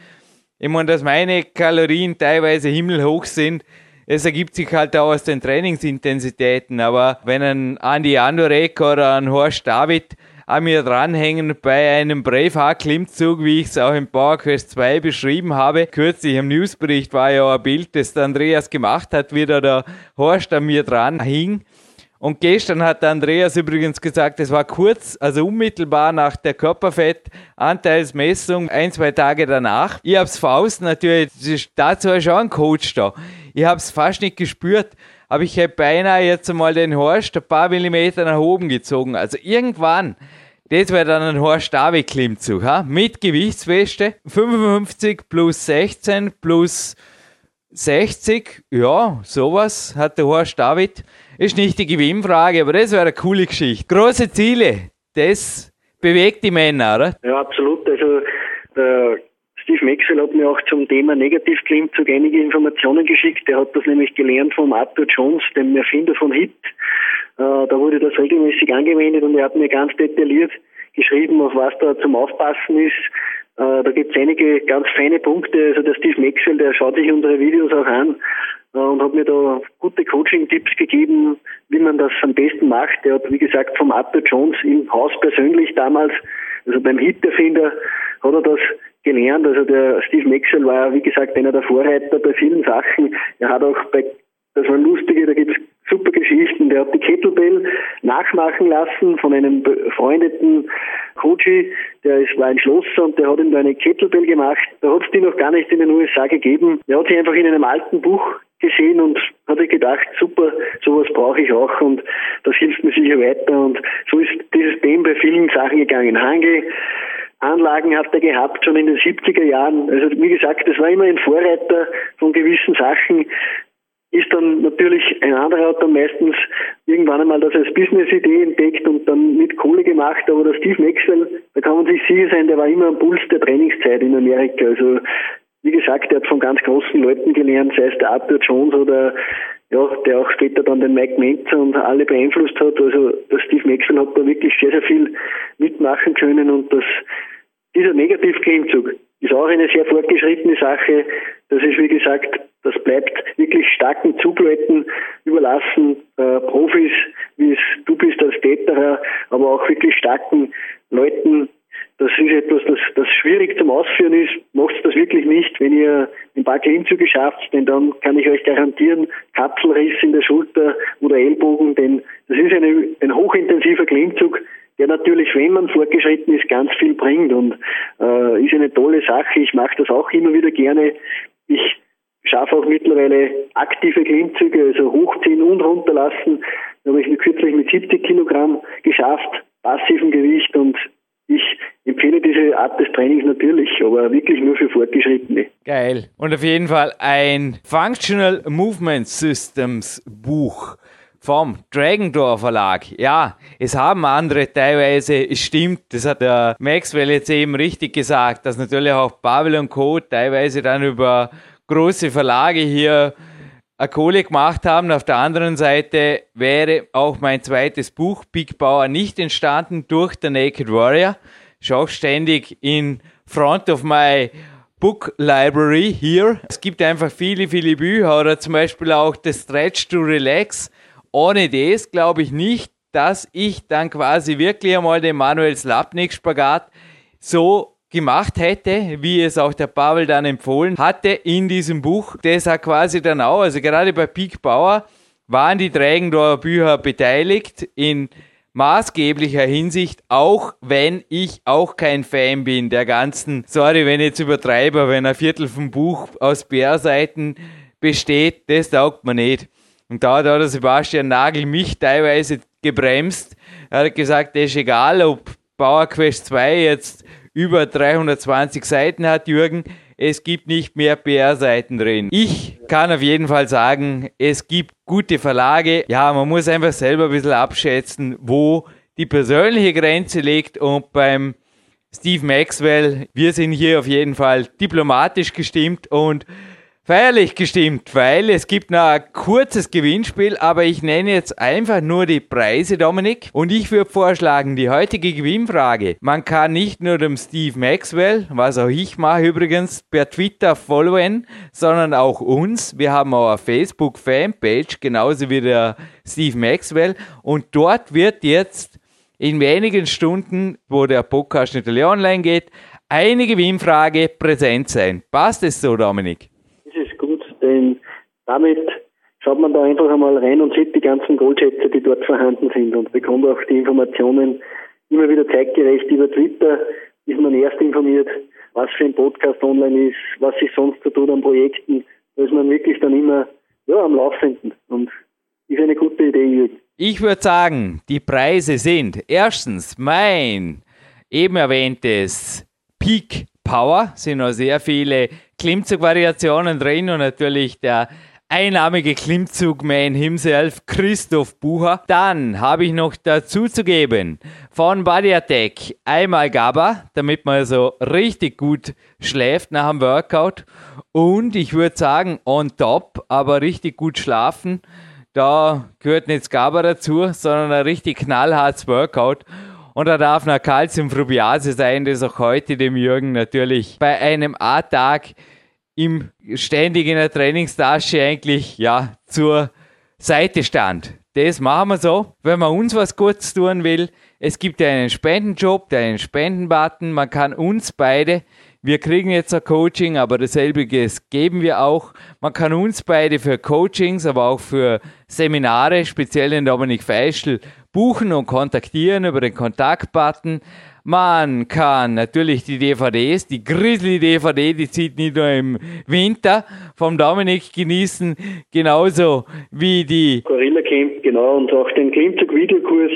Ich meine, dass meine Kalorien teilweise himmelhoch sind, es ergibt sich halt auch aus den Trainingsintensitäten. Aber wenn ein Andy Andorek oder ein Horst David an mir dranhängen bei einem Braveheart-Klimmzug, wie ich es auch im PowerQuest 2 beschrieben habe. Kürzlich im Newsbericht war ja ein Bild, das der Andreas gemacht hat, wie da der Horst an mir dran hing. Und gestern hat der Andreas übrigens gesagt, es war kurz, also unmittelbar nach der Körperfettanteilsmessung, ein, zwei Tage danach. Ich hab's Faust natürlich, dazu ist schon ein Coach da. Ich hab's fast nicht gespürt aber ich hätte beinahe jetzt einmal den Horst ein paar Millimeter nach oben gezogen. Also irgendwann, das wäre dann ein Horst David Klimmzug, ha? mit Gewichtsweste, 55 plus 16 plus 60, ja, sowas hat der Horst David. Ist nicht die Gewinnfrage, aber das wäre eine coole Geschichte. Große Ziele, das bewegt die Männer, oder? Ja, absolut. Also der Steve Maxwell hat mir auch zum Thema Negativklimmzug einige Informationen geschickt. Er hat das nämlich gelernt vom Arthur Jones, dem Erfinder von HIT. Äh, da wurde das regelmäßig angewendet und er hat mir ganz detailliert geschrieben, auf was da zum Aufpassen ist. Äh, da gibt es einige ganz feine Punkte. Also der Steve Maxwell, der schaut sich unsere Videos auch an äh, und hat mir da gute Coaching-Tipps gegeben, wie man das am besten macht. Er hat, wie gesagt, vom Arthur Jones im Haus persönlich damals, also beim Hit-Erfinder, hat er das gelernt. Also der Steve Maxwell war, wie gesagt, einer der Vorreiter bei vielen Sachen. Er hat auch bei, das war lustige, da gibt's super Geschichten. Der hat die Kettlebell nachmachen lassen von einem befreundeten Coachy, der ist, war ein Schlosser und der hat ihm da eine Kettlebell gemacht. Da hat es die noch gar nicht in den USA gegeben. Er hat sie einfach in einem alten Buch gesehen und hat sich gedacht, super, sowas brauche ich auch und das hilft mir sicher weiter. Und so ist dieses Thema bei vielen Sachen gegangen. Hangel, Anlagen hat er gehabt, schon in den 70er Jahren. Also wie gesagt, das war immer ein Vorreiter von gewissen Sachen. Ist dann natürlich, ein anderer hat dann meistens irgendwann einmal das als Business-Idee entdeckt und dann mit Kohle gemacht, aber der Steve Maxwell, da kann man sich sicher sein, der war immer am Puls der Trainingszeit in Amerika. Also wie gesagt, er hat von ganz großen Leuten gelernt, sei es der Arthur Jones oder ja, der auch später dann den Mike Mentzer und alle beeinflusst hat. Also der Steve Maxwell hat da wirklich sehr, sehr viel mitmachen können und das, dieser Negativklimmzug ist auch eine sehr fortgeschrittene Sache. Das ist, wie gesagt, das bleibt wirklich starken Zugleuten überlassen, äh, Profis, wie es du bist als Täterer, aber auch wirklich starken Leuten, das ist etwas, das, das schwierig zum Ausführen ist. Macht das wirklich nicht. Wenn ihr ein paar Klimmzüge schafft, denn dann kann ich euch garantieren, Kapselriss in der Schulter oder Ellbogen, denn das ist eine, ein hochintensiver Klimmzug, der natürlich, wenn man fortgeschritten ist, ganz viel bringt und äh, ist eine tolle Sache. Ich mache das auch immer wieder gerne. Ich schaffe auch mittlerweile aktive Klimmzüge, also hochziehen und runterlassen. Da habe ich kürzlich mit 70 Kilogramm geschafft, passiven Gewicht und ich empfehle diese Art des Trainings natürlich, aber wirklich nur für Fortgeschrittene. Geil. Und auf jeden Fall ein Functional Movement Systems Buch vom Dragon Door Verlag. Ja, es haben andere teilweise, es stimmt, das hat der Maxwell jetzt eben richtig gesagt, dass natürlich auch Pavel und Co. teilweise dann über große Verlage hier Kohle gemacht haben. Auf der anderen Seite wäre auch mein zweites Buch Big Power nicht entstanden durch The Naked Warrior. Ist auch ständig in front of my Book Library hier. Es gibt einfach viele, viele Bücher oder zum Beispiel auch The Stretch to Relax. Ohne das glaube ich nicht, dass ich dann quasi wirklich einmal den Manuel Slapnik Spagat so gemacht hätte, wie es auch der Pavel dann empfohlen hatte in diesem Buch. Das hat quasi dann auch, also gerade bei Peak Bauer waren die Trägendorfer Bücher beteiligt in maßgeblicher Hinsicht, auch wenn ich auch kein Fan bin der ganzen, sorry, wenn ich jetzt übertreibe, wenn ein Viertel vom Buch aus Bärseiten besteht, das taugt mir nicht. Und da hat der Sebastian Nagel mich teilweise gebremst. Er hat gesagt, das ist egal, ob Power Quest 2 jetzt über 320 Seiten hat, Jürgen. Es gibt nicht mehr PR-Seiten drin. Ich kann auf jeden Fall sagen, es gibt gute Verlage. Ja, man muss einfach selber ein bisschen abschätzen, wo die persönliche Grenze liegt und beim Steve Maxwell, wir sind hier auf jeden Fall diplomatisch gestimmt und feierlich gestimmt, weil es gibt noch ein kurzes Gewinnspiel, aber ich nenne jetzt einfach nur die Preise, Dominik. Und ich würde vorschlagen, die heutige Gewinnfrage. Man kann nicht nur dem Steve Maxwell, was auch ich mache übrigens, per Twitter followen, sondern auch uns. Wir haben auch eine Facebook-Fanpage, genauso wie der Steve Maxwell. Und dort wird jetzt in wenigen Stunden, wo der Podcast nicht online geht, eine Gewinnfrage präsent sein. Passt es so, Dominik? Denn damit schaut man da einfach einmal rein und sieht die ganzen Goldschätze, die dort vorhanden sind und bekommt auch die Informationen immer wieder zeitgerecht über Twitter, ist man erst informiert, was für ein Podcast online ist, was sich sonst so tut an Projekten. Da ist man wirklich dann immer ja, am Laufenden und ist eine gute Idee. Ich würde sagen, die Preise sind erstens mein eben erwähntes Peak Power, sind noch sehr viele Klimmzugvariationen drin und natürlich der einnahmige Klimmzugman himself, Christoph Bucher. Dann habe ich noch dazu zu geben von Body Attack einmal GABA, damit man so richtig gut schläft nach dem Workout. Und ich würde sagen, on top, aber richtig gut schlafen. Da gehört nicht GABA dazu, sondern ein richtig knallhartes Workout. Und da darf eine Calciumfrubiase sein, das auch heute dem Jürgen natürlich bei einem A-Tag ihm ständig in der Trainingstasche eigentlich ja zur Seite stand. Das machen wir so, wenn man uns was Gutes tun will. Es gibt ja einen Spendenjob, einen Spendenbutton. Man kann uns beide, wir kriegen jetzt ein Coaching, aber dasselbe geben wir auch. Man kann uns beide für Coachings, aber auch für Seminare, speziell in Dominik Feischl, buchen und kontaktieren über den Kontaktbutton. Man kann natürlich die DVDs, die Grizzly-DVD, die zieht nicht nur im Winter, vom Dominik genießen, genauso wie die Gorilla Camp, genau, und auch den Klimmzug-Videokurs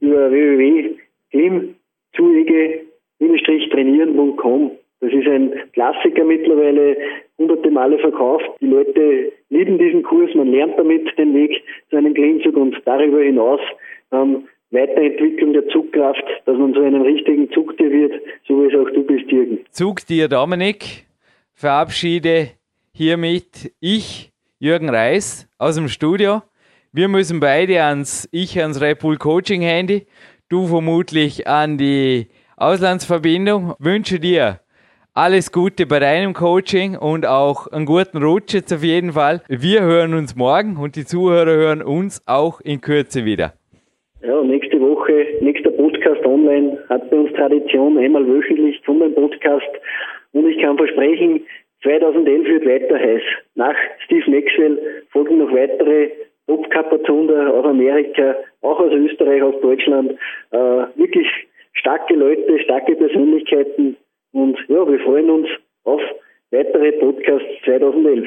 über www.klimmzuege-trainieren.com. Das ist ein Klassiker mittlerweile, hunderte Male verkauft. Die Leute lieben diesen Kurs, man lernt damit den Weg zu einem Klimmzug und darüber hinaus ähm, Weiterentwicklung der Zugkraft, dass man zu einem richtigen Zugtier wird, so wie es auch du bist, Jürgen. Zugtier Dominik, verabschiede hiermit ich, Jürgen Reis, aus dem Studio. Wir müssen beide ans, ich ans Red Bull Coaching Handy, du vermutlich an die Auslandsverbindung. Wünsche dir alles Gute bei deinem Coaching und auch einen guten Rutsch jetzt auf jeden Fall. Wir hören uns morgen und die Zuhörer hören uns auch in Kürze wieder. Ja, nächste Woche, nächster Podcast online, hat bei uns Tradition, einmal wöchentlich kommt ein Podcast und ich kann versprechen, 2011 wird weiter heiß. Nach Steve Maxwell folgen noch weitere Top-Kapazunder aus Amerika, auch aus Österreich, aus Deutschland. Äh, wirklich starke Leute, starke Persönlichkeiten und ja, wir freuen uns auf weitere Podcasts 2011.